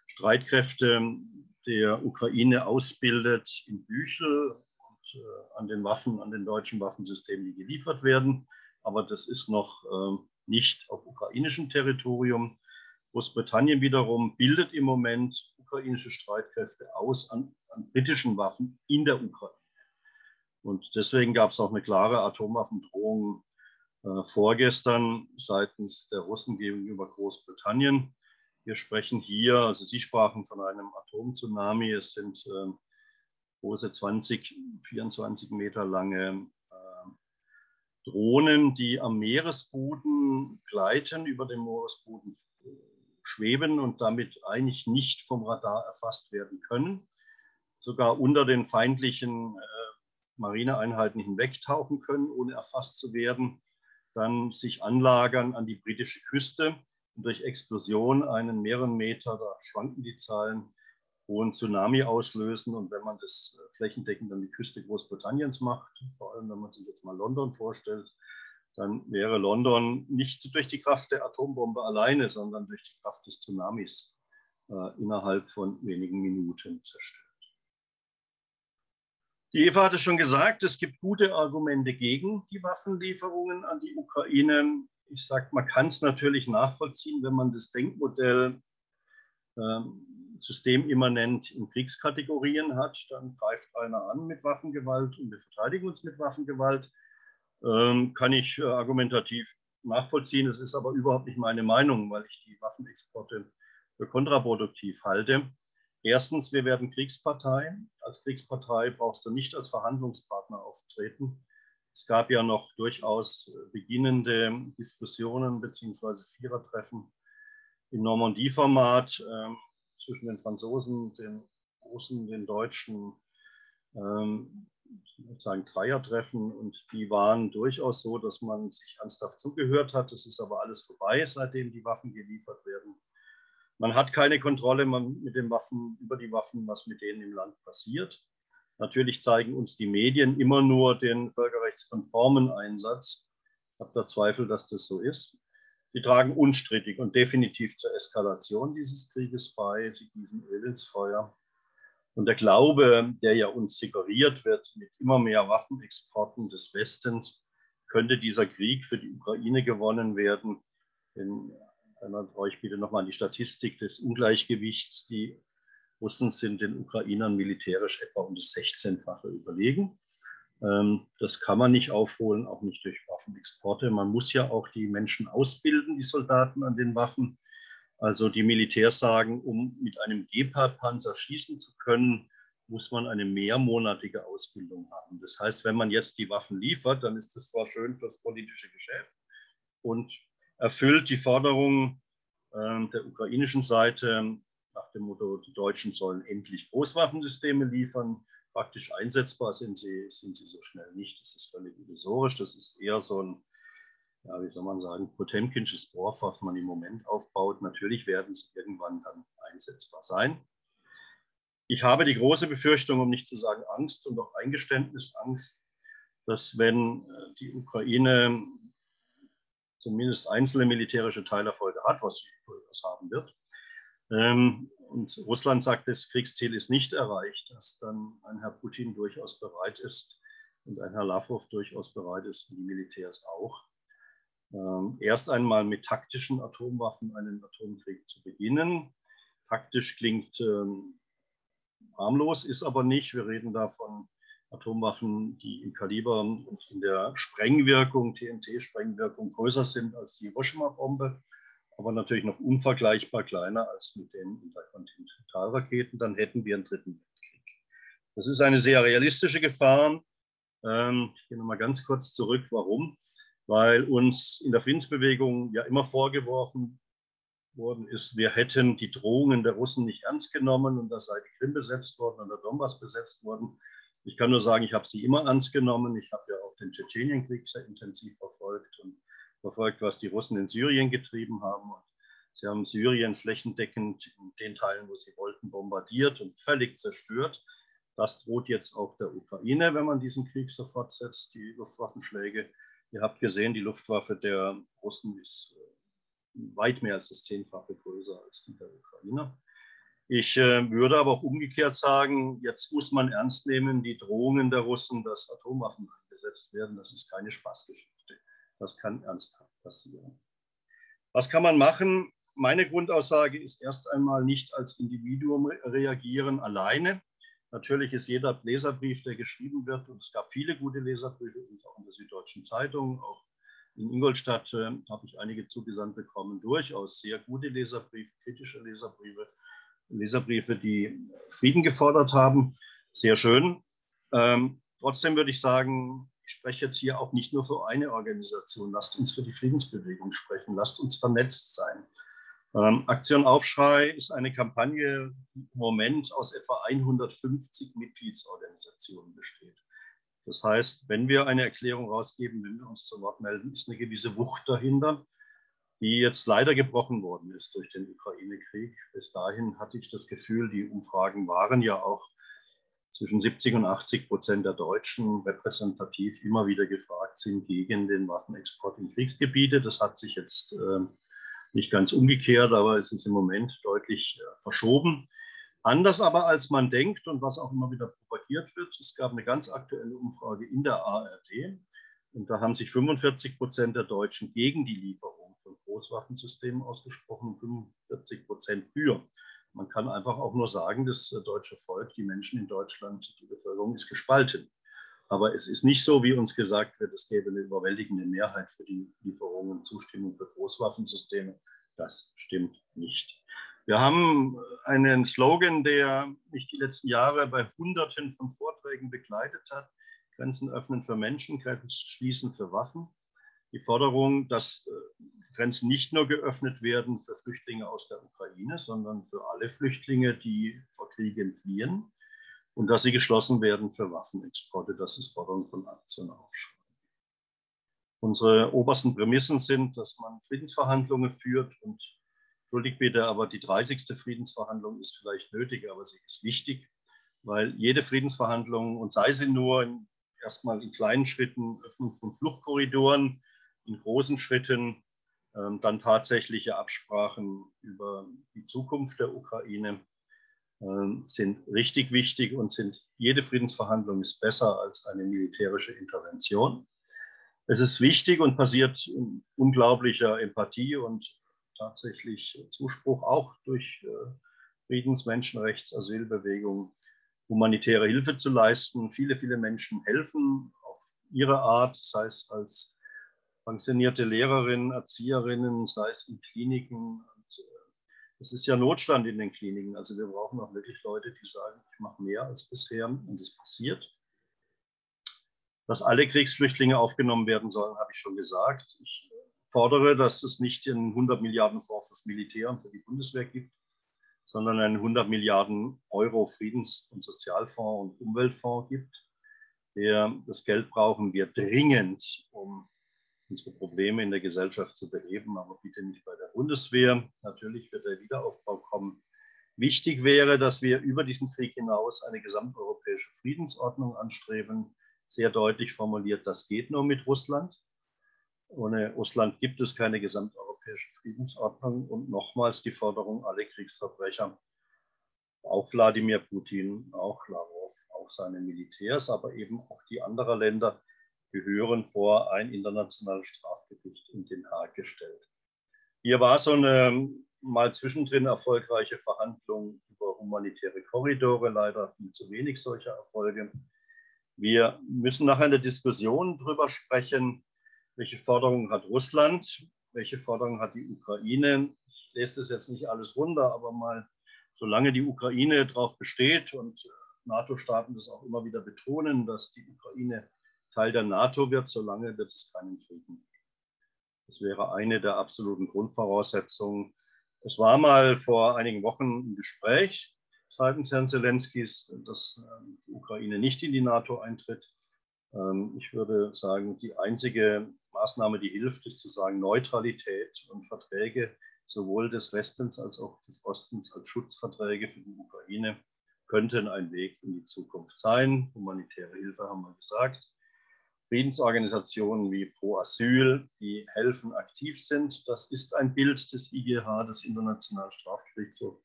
Streitkräfte der Ukraine ausbildet in Büchel äh, an den Waffen, an den deutschen Waffensystemen, die geliefert werden. Aber das ist noch äh, nicht auf ukrainischem Territorium. Großbritannien wiederum bildet im Moment ukrainische Streitkräfte aus an, an britischen Waffen in der Ukraine. Und deswegen gab es auch eine klare Atomwaffendrohung vorgestern seitens der Russen gegenüber Großbritannien. Wir sprechen hier, also Sie sprachen von einem Atomtsunami. Es sind äh, große 20, 24 Meter lange äh, Drohnen, die am Meeresboden gleiten, über dem Meeresboden äh, schweben und damit eigentlich nicht vom Radar erfasst werden können, sogar unter den feindlichen äh, Marineeinheiten hinwegtauchen können, ohne erfasst zu werden, dann sich anlagern an die britische Küste und durch Explosion einen mehreren Meter, da schwanken die Zahlen, hohen Tsunami auslösen. Und wenn man das äh, flächendeckend an die Küste Großbritanniens macht, vor allem wenn man sich jetzt mal London vorstellt, dann wäre London nicht durch die Kraft der Atombombe alleine, sondern durch die Kraft des Tsunamis äh, innerhalb von wenigen Minuten zerstört. Die Eva hatte schon gesagt, es gibt gute Argumente gegen die Waffenlieferungen an die Ukraine. Ich sage, man kann es natürlich nachvollziehen, wenn man das Denkmodell ähm, systemimmanent in Kriegskategorien hat, dann greift einer an mit Waffengewalt und wir verteidigen uns mit Waffengewalt. Ähm, kann ich äh, argumentativ nachvollziehen. Es ist aber überhaupt nicht meine Meinung, weil ich die Waffenexporte für kontraproduktiv halte. Erstens, wir werden Kriegspartei. Als Kriegspartei brauchst du nicht als Verhandlungspartner auftreten. Es gab ja noch durchaus äh, beginnende Diskussionen bzw. Vierertreffen im Normandie-Format. Ähm, zwischen den Franzosen, den Russen, den Deutschen, ähm, sozusagen Dreiertreffen und die waren durchaus so, dass man sich ernsthaft zugehört hat. Das ist aber alles vorbei, seitdem die Waffen geliefert werden. Man hat keine Kontrolle mit den Waffen, über die Waffen, was mit denen im Land passiert. Natürlich zeigen uns die Medien immer nur den völkerrechtskonformen Einsatz. Ich habe da Zweifel, dass das so ist. Sie tragen unstrittig und definitiv zur Eskalation dieses Krieges bei. Sie gießen Öl ins Feuer. Und der Glaube, der ja uns suggeriert wird mit immer mehr Waffenexporten des Westens, könnte dieser Krieg für die Ukraine gewonnen werden. Denn erinnert euch bitte nochmal an die Statistik des Ungleichgewichts. Die Russen sind den Ukrainern militärisch etwa um das 16-fache überlegen. Ähm, das kann man nicht aufholen, auch nicht durch Waffenexporte. Man muss ja auch die Menschen ausbilden, die Soldaten an den Waffen. Also die Militärs sagen, um mit einem Gepard-Panzer schießen zu können, muss man eine mehrmonatige Ausbildung haben. Das heißt, wenn man jetzt die Waffen liefert, dann ist das zwar schön fürs politische Geschäft und erfüllt die Forderungen äh, der ukrainischen Seite nach dem Motto, die Deutschen sollen endlich Großwaffensysteme liefern praktisch einsetzbar sind sie, sind sie so schnell nicht. Das ist völlig illusorisch. Das ist eher so ein, ja, wie soll man sagen, Potemkinsches Dorf, was man im Moment aufbaut. Natürlich werden sie irgendwann dann einsetzbar sein. Ich habe die große Befürchtung, um nicht zu sagen Angst und auch Eingeständnis Angst, dass wenn äh, die Ukraine zumindest einzelne militärische Teilerfolge hat, was sie durchaus haben wird. Ähm, und Russland sagt, das Kriegsziel ist nicht erreicht, dass dann ein Herr Putin durchaus bereit ist und ein Herr Lavrov durchaus bereit ist, und die Militärs auch, ähm, erst einmal mit taktischen Atomwaffen einen Atomkrieg zu beginnen. Taktisch klingt ähm, harmlos, ist aber nicht. Wir reden da von Atomwaffen, die im Kaliber und in der Sprengwirkung, TNT-Sprengwirkung größer sind als die Hiroshima-Bombe, aber natürlich noch unvergleichbar kleiner als mit den Interkontinentalraketen. Dann hätten wir einen dritten Weltkrieg. Das ist eine sehr realistische Gefahr. Ähm, ich gehe nochmal ganz kurz zurück. Warum? Weil uns in der Friedensbewegung ja immer vorgeworfen worden ist, wir hätten die Drohungen der Russen nicht ernst genommen und da sei die Krim besetzt worden und der Donbass besetzt worden. Ich kann nur sagen, ich habe sie immer ernst genommen. Ich habe ja auch den Tschetschenienkrieg sehr intensiv verfolgt und verfolgt, was die Russen in Syrien getrieben haben. Und sie haben Syrien flächendeckend in den Teilen, wo sie wollten, bombardiert und völlig zerstört. Das droht jetzt auch der Ukraine, wenn man diesen Krieg so fortsetzt, die Luftwaffenschläge. Ihr habt gesehen, die Luftwaffe der Russen ist äh, weit mehr als das Zehnfache größer als die der Ukrainer. Ich äh, würde aber auch umgekehrt sagen, jetzt muss man ernst nehmen, die Drohungen der Russen, dass Atomwaffen eingesetzt werden, das ist keine Spaßgeschichte. Das kann ernsthaft passieren. Was kann man machen? Meine Grundaussage ist erst einmal nicht als Individuum reagieren alleine. Natürlich ist jeder Leserbrief, der geschrieben wird, und es gab viele gute Leserbriefe, auch in der Süddeutschen Zeitung, auch in Ingolstadt äh, habe ich einige zugesandt bekommen, durchaus sehr gute Leserbriefe, kritische Leserbriefe Leserbriefe, die Frieden gefordert haben. Sehr schön. Ähm, trotzdem würde ich sagen, ich spreche jetzt hier auch nicht nur für eine Organisation. Lasst uns für die Friedensbewegung sprechen. Lasst uns vernetzt sein. Ähm, Aktion Aufschrei ist eine Kampagne, die im Moment aus etwa 150 Mitgliedsorganisationen besteht. Das heißt, wenn wir eine Erklärung rausgeben, wenn wir uns zu Wort melden, ist eine gewisse Wucht dahinter die jetzt leider gebrochen worden ist durch den Ukraine-Krieg. Bis dahin hatte ich das Gefühl, die Umfragen waren ja auch zwischen 70 und 80 Prozent der Deutschen repräsentativ immer wieder gefragt sind gegen den Waffenexport in Kriegsgebiete. Das hat sich jetzt äh, nicht ganz umgekehrt, aber es ist im Moment deutlich äh, verschoben. Anders aber als man denkt und was auch immer wieder propagiert wird. Es gab eine ganz aktuelle Umfrage in der ARD und da haben sich 45 Prozent der Deutschen gegen die Lieferung Großwaffensystem ausgesprochen, 45 Prozent für. Man kann einfach auch nur sagen, das äh, deutsche Volk, die Menschen in Deutschland, die Bevölkerung ist gespalten. Aber es ist nicht so, wie uns gesagt wird, es gäbe eine überwältigende Mehrheit für die Lieferungen, Zustimmung für Großwaffensysteme. Das stimmt nicht. Wir haben einen Slogan, der mich die letzten Jahre bei Hunderten von Vorträgen begleitet hat. Grenzen öffnen für Menschen, Grenzen schließen für Waffen. Die Forderung, dass äh, Grenzen nicht nur geöffnet werden für Flüchtlinge aus der Ukraine, sondern für alle Flüchtlinge, die vor Kriegen fliehen und dass sie geschlossen werden für Waffenexporte. Das ist Forderung von Aktion Aufschrei. Unsere obersten Prämissen sind, dass man Friedensverhandlungen führt und entschuldigt bitte, aber die 30. Friedensverhandlung ist vielleicht nötig, aber sie ist wichtig, weil jede Friedensverhandlung und sei sie nur in, erstmal in kleinen Schritten Öffnung von Fluchtkorridoren, in großen Schritten ähm, dann tatsächliche Absprachen über die Zukunft der Ukraine ähm, sind richtig wichtig und sind jede Friedensverhandlung ist besser als eine militärische Intervention. Es ist wichtig und passiert in unglaublicher Empathie und tatsächlich Zuspruch auch durch äh, Friedens-, Menschenrechts-, Asylbewegung, humanitäre Hilfe zu leisten. Viele, viele Menschen helfen auf ihre Art, sei es als pensionierte Lehrerinnen, Erzieherinnen, sei es in Kliniken. Äh, es ist ja Notstand in den Kliniken. Also wir brauchen auch wirklich Leute, die sagen, ich mache mehr als bisher und es passiert. Dass alle Kriegsflüchtlinge aufgenommen werden sollen, habe ich schon gesagt. Ich fordere, dass es nicht einen 100 Milliarden Fonds fürs Militär und für die Bundeswehr gibt, sondern einen 100 Milliarden Euro Friedens- und Sozialfonds und Umweltfonds gibt. Der, das Geld brauchen wir dringend, um unsere Probleme in der Gesellschaft zu beheben, aber bitte nicht bei der Bundeswehr. Natürlich wird der Wiederaufbau kommen. Wichtig wäre, dass wir über diesen Krieg hinaus eine gesamteuropäische Friedensordnung anstreben. Sehr deutlich formuliert, das geht nur mit Russland. Ohne Russland gibt es keine gesamteuropäische Friedensordnung und nochmals die Forderung, alle Kriegsverbrecher, auch Wladimir Putin, auch Lavrov, auch seine Militärs, aber eben auch die anderen Länder gehören vor ein internationales Strafgericht in Den Haag gestellt. Hier war so eine mal zwischendrin erfolgreiche Verhandlung über humanitäre Korridore, leider viel zu wenig solcher Erfolge. Wir müssen nachher in der Diskussion darüber sprechen, welche Forderungen hat Russland, welche Forderungen hat die Ukraine. Ich lese das jetzt nicht alles runter, aber mal, solange die Ukraine darauf besteht und NATO-Staaten das auch immer wieder betonen, dass die Ukraine Teil der NATO wird, solange wird es keinen Frieden geben. Das wäre eine der absoluten Grundvoraussetzungen. Es war mal vor einigen Wochen ein Gespräch seitens Herrn Zelenskis, dass ähm, die Ukraine nicht in die NATO eintritt. Ähm, ich würde sagen, die einzige Maßnahme, die hilft, ist zu sagen, Neutralität und Verträge sowohl des Westens als auch des Ostens als Schutzverträge für die Ukraine könnten ein Weg in die Zukunft sein. Humanitäre Hilfe haben wir gesagt. Friedensorganisationen wie Pro Asyl, die helfen, aktiv sind. Das ist ein Bild des IGH, des Internationalen Strafgerichtshofs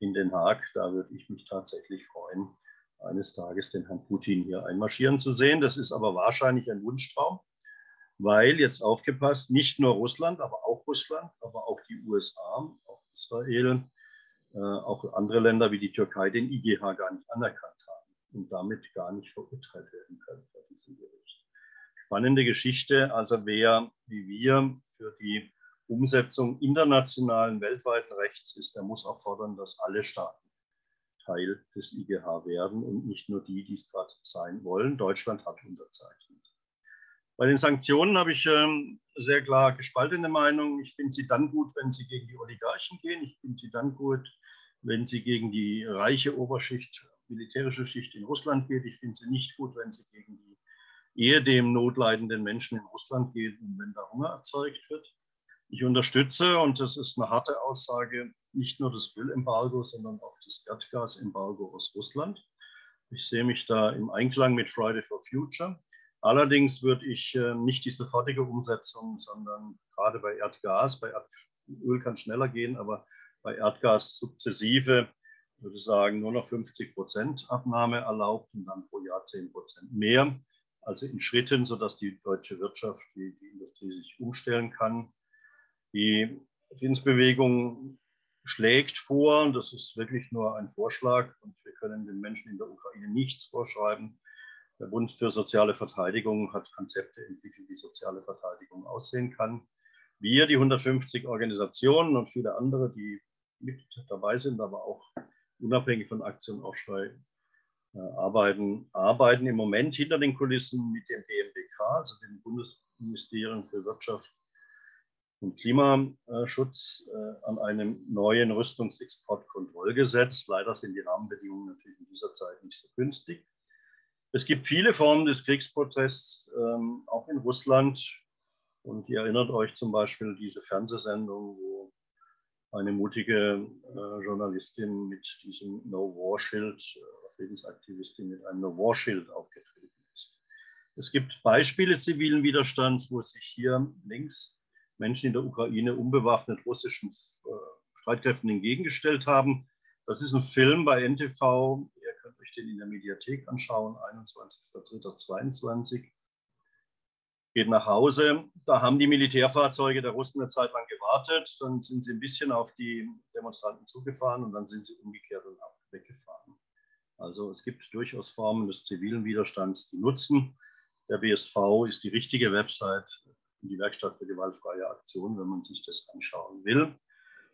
in Den Haag. Da würde ich mich tatsächlich freuen, eines Tages den Herrn Putin hier einmarschieren zu sehen. Das ist aber wahrscheinlich ein Wunschtraum, weil jetzt aufgepasst, nicht nur Russland, aber auch Russland, aber auch die USA, auch Israel, äh, auch andere Länder wie die Türkei den IGH gar nicht anerkannt haben und damit gar nicht verurteilt werden können vor diesem Gericht spannende Geschichte. Also wer wie wir für die Umsetzung internationalen weltweiten Rechts ist, der muss auch fordern, dass alle Staaten Teil des IGH werden und nicht nur die, die es gerade sein wollen. Deutschland hat unterzeichnet. Bei den Sanktionen habe ich ähm, sehr klar gespaltene Meinung. Ich finde sie dann gut, wenn sie gegen die Oligarchen gehen. Ich finde sie dann gut, wenn sie gegen die reiche Oberschicht, militärische Schicht in Russland geht. Ich finde sie nicht gut, wenn sie gegen die eher dem notleidenden Menschen in Russland geht wenn da Hunger erzeugt wird. Ich unterstütze, und das ist eine harte Aussage, nicht nur das Ölembargo, sondern auch das Erdgasembargo aus Russland. Ich sehe mich da im Einklang mit Friday for Future. Allerdings würde ich äh, nicht die sofortige Umsetzung, sondern gerade bei Erdgas, bei Öl kann schneller gehen, aber bei Erdgas sukzessive, würde ich sagen, nur noch 50 Prozent Abnahme erlaubt und dann pro Jahr 10 Prozent mehr also in Schritten, sodass die deutsche Wirtschaft, die, die Industrie sich umstellen kann. Die Friedensbewegung schlägt vor, und das ist wirklich nur ein Vorschlag, und wir können den Menschen in der Ukraine nichts vorschreiben. Der Bund für soziale Verteidigung hat Konzepte entwickelt, wie soziale Verteidigung aussehen kann. Wir, die 150 Organisationen und viele andere, die mit dabei sind, aber auch unabhängig von Aktion Aufschrei, arbeiten, arbeiten im Moment hinter den Kulissen mit dem BMWK, also dem Bundesministerium für Wirtschaft und Klimaschutz, äh, an einem neuen Rüstungsexportkontrollgesetz. Leider sind die Rahmenbedingungen natürlich in dieser Zeit nicht so günstig. Es gibt viele Formen des Kriegsprotests, ähm, auch in Russland. Und ihr erinnert euch zum Beispiel diese Fernsehsendung, wo eine mutige äh, Journalistin mit diesem No-War-Schild Friedensaktivistin mit einem No-War-Schild aufgetreten ist. Es gibt Beispiele zivilen Widerstands, wo sich hier links Menschen in der Ukraine unbewaffnet russischen äh, Streitkräften entgegengestellt haben. Das ist ein Film bei NTV. Ihr könnt euch den in der Mediathek anschauen, 21.03.22. Geht nach Hause. Da haben die Militärfahrzeuge der Russen eine Zeit lang gewartet. Dann sind sie ein bisschen auf die Demonstranten zugefahren und dann sind sie umgekehrt und weggefahren. Also es gibt durchaus Formen des zivilen Widerstands, die nutzen. Der BSV ist die richtige Website, die Werkstatt für gewaltfreie Aktion, wenn man sich das anschauen will.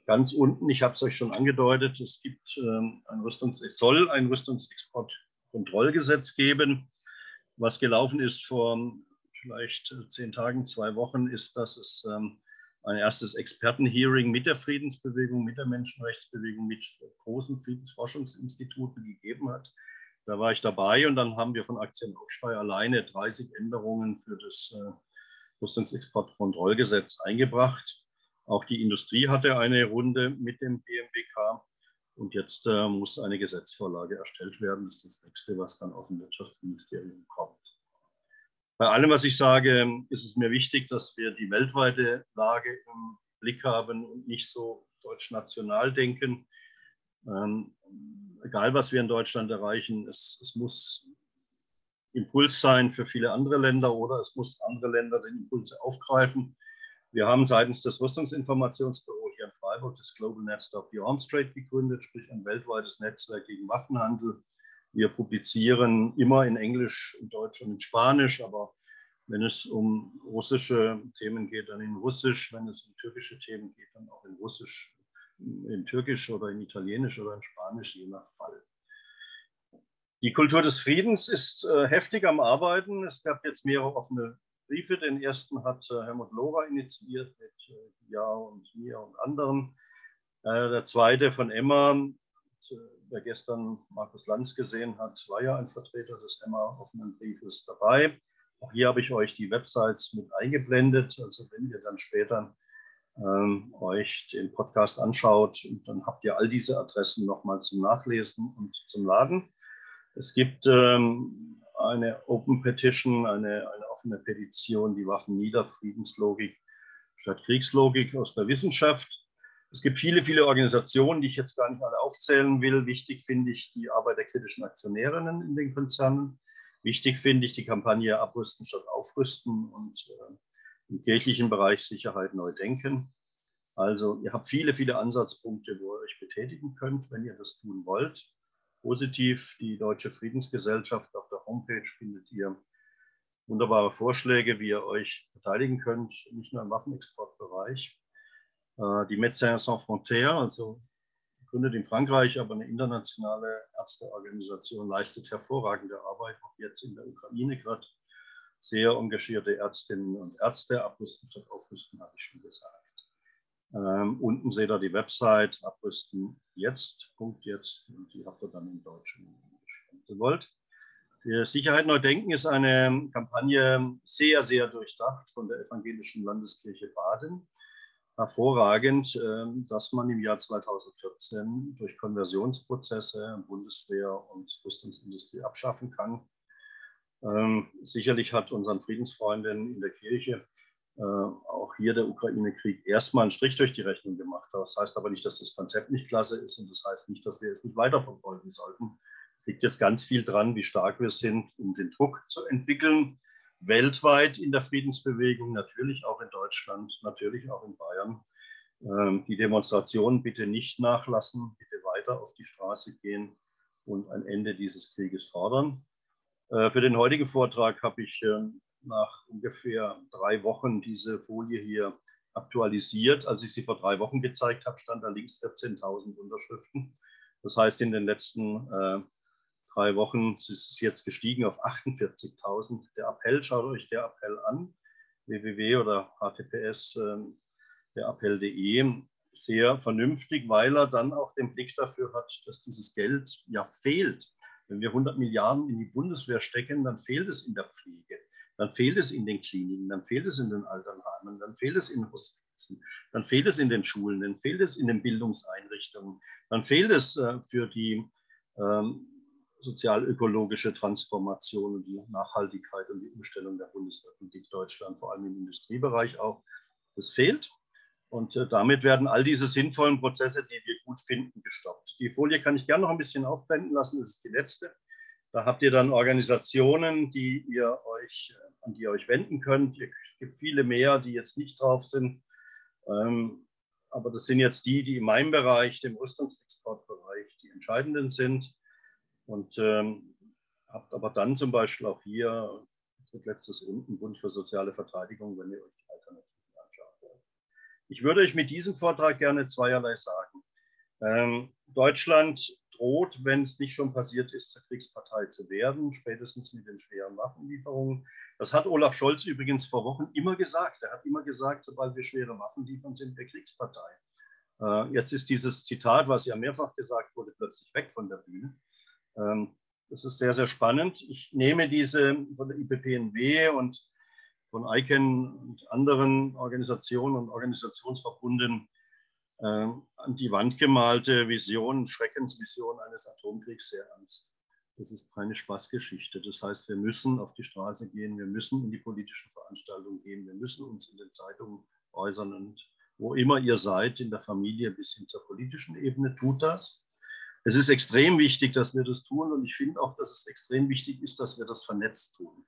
Ganz unten, ich habe es euch schon angedeutet, es gibt ähm, ein Rüstungs es soll ein Rüstungsexportkontrollgesetz geben. Was gelaufen ist vor vielleicht zehn Tagen, zwei Wochen, ist, dass es ähm, ein erstes Expertenhearing mit der Friedensbewegung, mit der Menschenrechtsbewegung, mit großen Friedensforschungsinstituten gegeben hat. Da war ich dabei und dann haben wir von Aktienaufschrei alleine 30 Änderungen für das äh, Rüstungsexportkontrollgesetz eingebracht. Auch die Industrie hatte eine Runde mit dem BMWK und jetzt äh, muss eine Gesetzvorlage erstellt werden. Das ist das nächste, was dann aus dem Wirtschaftsministerium kommt. Bei allem, was ich sage, ist es mir wichtig, dass wir die weltweite Lage im Blick haben und nicht so deutsch-national denken. Ähm, egal, was wir in Deutschland erreichen, es, es muss Impuls sein für viele andere Länder oder es muss andere Länder den Impuls aufgreifen. Wir haben seitens des Rüstungsinformationsbüros hier in Freiburg das Global Net Stop the Arms Trade gegründet, sprich ein weltweites Netzwerk gegen Waffenhandel. Wir publizieren immer in Englisch, in Deutsch und in Spanisch, aber wenn es um russische Themen geht, dann in Russisch. Wenn es um türkische Themen geht, dann auch in Russisch, in Türkisch oder in Italienisch oder in Spanisch, je nach Fall. Die Kultur des Friedens ist äh, heftig am Arbeiten. Es gab jetzt mehrere offene Briefe. Den ersten hat äh, Helmut Lohrer initiiert mit äh, Ja und mir und anderen. Äh, der zweite von Emma, wer gestern Markus Lanz gesehen hat, war ja ein Vertreter des Emma offenen Briefes dabei. Auch hier habe ich euch die Websites mit eingeblendet. Also wenn ihr dann später ähm, euch den Podcast anschaut, dann habt ihr all diese Adressen nochmal zum Nachlesen und zum Laden. Es gibt ähm, eine Open Petition, eine, eine offene Petition, die Waffen nieder, Friedenslogik statt Kriegslogik aus der Wissenschaft. Es gibt viele, viele Organisationen, die ich jetzt gar nicht alle aufzählen will. Wichtig finde ich die Arbeit der kritischen Aktionärinnen in den Konzernen. Wichtig finde ich die Kampagne Abrüsten statt Aufrüsten und äh, im kirchlichen Bereich Sicherheit neu denken. Also ihr habt viele, viele Ansatzpunkte, wo ihr euch betätigen könnt, wenn ihr das tun wollt positiv. Die Deutsche Friedensgesellschaft auf der Homepage findet ihr wunderbare Vorschläge, wie ihr euch beteiligen könnt, nicht nur im Waffenexportbereich. Äh, die Médecins Sans Frontières, also gegründet in Frankreich, aber eine internationale Ärzteorganisation, leistet hervorragende Arbeit, auch jetzt in der Ukraine gerade. Sehr engagierte Ärztinnen und Ärzte, abrüsten statt aufrüsten, habe ich schon gesagt. Ähm, unten seht ihr die Website abrüsten jetzt, Punkt jetzt, und die habt ihr dann in Deutsch wenn ihr wollt. Die Sicherheit neu denken ist eine Kampagne sehr, sehr durchdacht von der Evangelischen Landeskirche Baden. Hervorragend, ähm, dass man im Jahr 2014 durch Konversionsprozesse Bundeswehr und Rüstungsindustrie abschaffen kann. Ähm, sicherlich hat unseren Friedensfreunden in der Kirche äh, auch hier der Ukraine-Krieg erstmal einen Strich durch die Rechnung gemacht. Das heißt aber nicht, dass das Konzept nicht klasse ist und das heißt nicht, dass wir es nicht weiterverfolgen sollten. Es liegt jetzt ganz viel dran, wie stark wir sind, um den Druck zu entwickeln, weltweit in der Friedensbewegung, natürlich auch in Deutschland, natürlich auch in Bayern. Ähm, die Demonstrationen bitte nicht nachlassen, bitte weiter auf die Straße gehen und ein Ende dieses Krieges fordern. Äh, für den heutigen Vortrag habe ich ähm, nach ungefähr drei Wochen diese Folie hier aktualisiert. Als ich sie vor drei Wochen gezeigt habe, stand da links 14.000 Unterschriften. Das heißt, in den letzten äh, drei Wochen ist es jetzt gestiegen auf 48.000. Der Appell, schaut euch der Appell an, www oder https äh, der Appell.de, sehr vernünftig, weil er dann auch den Blick dafür hat, dass dieses Geld ja fehlt. Wenn wir 100 Milliarden in die Bundeswehr stecken, dann fehlt es in der Pflege dann fehlt es in den Kliniken, dann fehlt es in den Alternheimen, dann fehlt es in Hospizen, dann fehlt es in den Schulen, dann fehlt es in den Bildungseinrichtungen, dann fehlt es äh, für die ähm, sozial-ökologische Transformation und die Nachhaltigkeit und die Umstellung der Bundesrepublik Deutschland, vor allem im Industriebereich auch. Das fehlt. Und äh, damit werden all diese sinnvollen Prozesse, die wir gut finden, gestoppt. Die Folie kann ich gerne noch ein bisschen aufblenden lassen. Das ist die letzte. Da habt ihr dann Organisationen, die ihr euch äh, an die ihr euch wenden könnt. Es gibt viele mehr, die jetzt nicht drauf sind. Ähm, aber das sind jetzt die, die in meinem Bereich, dem Rüstungsexportbereich, die entscheidenden sind. Und ähm, habt aber dann zum Beispiel auch hier, letztes unten, Bund für soziale Verteidigung, wenn ihr euch die Alternativen anschaut. Ich würde euch mit diesem Vortrag gerne zweierlei sagen. Ähm, Deutschland droht, wenn es nicht schon passiert ist, zur Kriegspartei zu werden, spätestens mit den schweren Waffenlieferungen. Das hat Olaf Scholz übrigens vor Wochen immer gesagt. Er hat immer gesagt, sobald wir schwere Waffen liefern, sind wir Kriegspartei. Äh, jetzt ist dieses Zitat, was ja mehrfach gesagt wurde, plötzlich weg von der Bühne. Ähm, das ist sehr, sehr spannend. Ich nehme diese von der IPPNW und von ICANN und anderen Organisationen und Organisationsverbunden äh, an die Wand gemalte Vision, Schreckensvision eines Atomkriegs sehr ernst. Das ist keine Spaßgeschichte. Das heißt, wir müssen auf die Straße gehen, wir müssen in die politischen Veranstaltungen gehen, wir müssen uns in den Zeitungen äußern und wo immer ihr seid, in der Familie bis hin zur politischen Ebene, tut das. Es ist extrem wichtig, dass wir das tun und ich finde auch, dass es extrem wichtig ist, dass wir das vernetzt tun,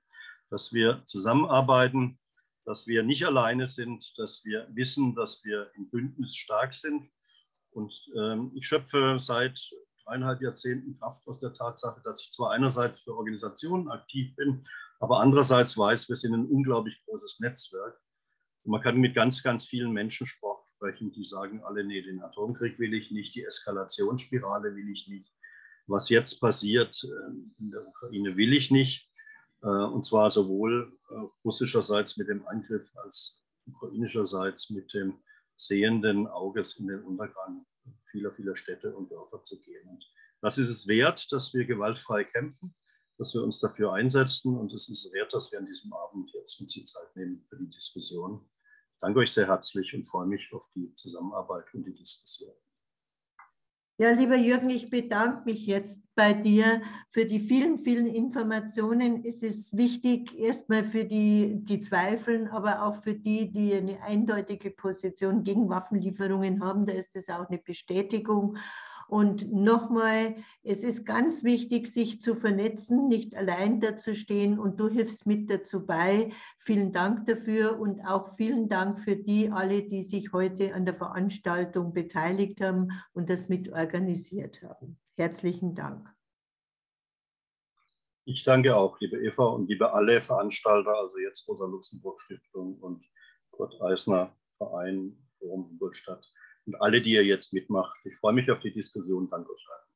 dass wir zusammenarbeiten, dass wir nicht alleine sind, dass wir wissen, dass wir im Bündnis stark sind. Und ähm, ich schöpfe seit dreieinhalb Jahrzehnten Kraft aus der Tatsache, dass ich zwar einerseits für Organisationen aktiv bin, aber andererseits weiß, wir sind ein unglaublich großes Netzwerk. Und man kann mit ganz, ganz vielen Menschen sprechen, die sagen alle, nee, den Atomkrieg will ich nicht, die Eskalationsspirale will ich nicht. Was jetzt passiert ähm, in der Ukraine will ich nicht. Äh, und zwar sowohl äh, russischerseits mit dem Angriff als ukrainischerseits mit dem sehenden Auges in den Untergang vieler, vieler Städte und Dörfer zu gehen. Und das ist es wert, dass wir gewaltfrei kämpfen, dass wir uns dafür einsetzen und es ist wert, dass wir an diesem Abend jetzt uns die Zeit nehmen für die Diskussion. Danke euch sehr herzlich und freue mich auf die Zusammenarbeit und die Diskussion. Ja, lieber Jürgen, ich bedanke mich jetzt bei dir für die vielen, vielen Informationen. Es ist wichtig, erstmal für die, die zweifeln, aber auch für die, die eine eindeutige Position gegen Waffenlieferungen haben. Da ist es auch eine Bestätigung. Und nochmal, es ist ganz wichtig, sich zu vernetzen, nicht allein dazustehen und du hilfst mit dazu bei. Vielen Dank dafür und auch vielen Dank für die alle, die sich heute an der Veranstaltung beteiligt haben und das mit organisiert haben. Herzlichen Dank. Ich danke auch, liebe Eva und liebe alle Veranstalter, also jetzt Rosa Luxemburg Stiftung und Kurt Eisner Verein Forum Ingolstadt und alle, die ihr jetzt mitmacht. Ich freue mich auf die Diskussion. Danke euch allen.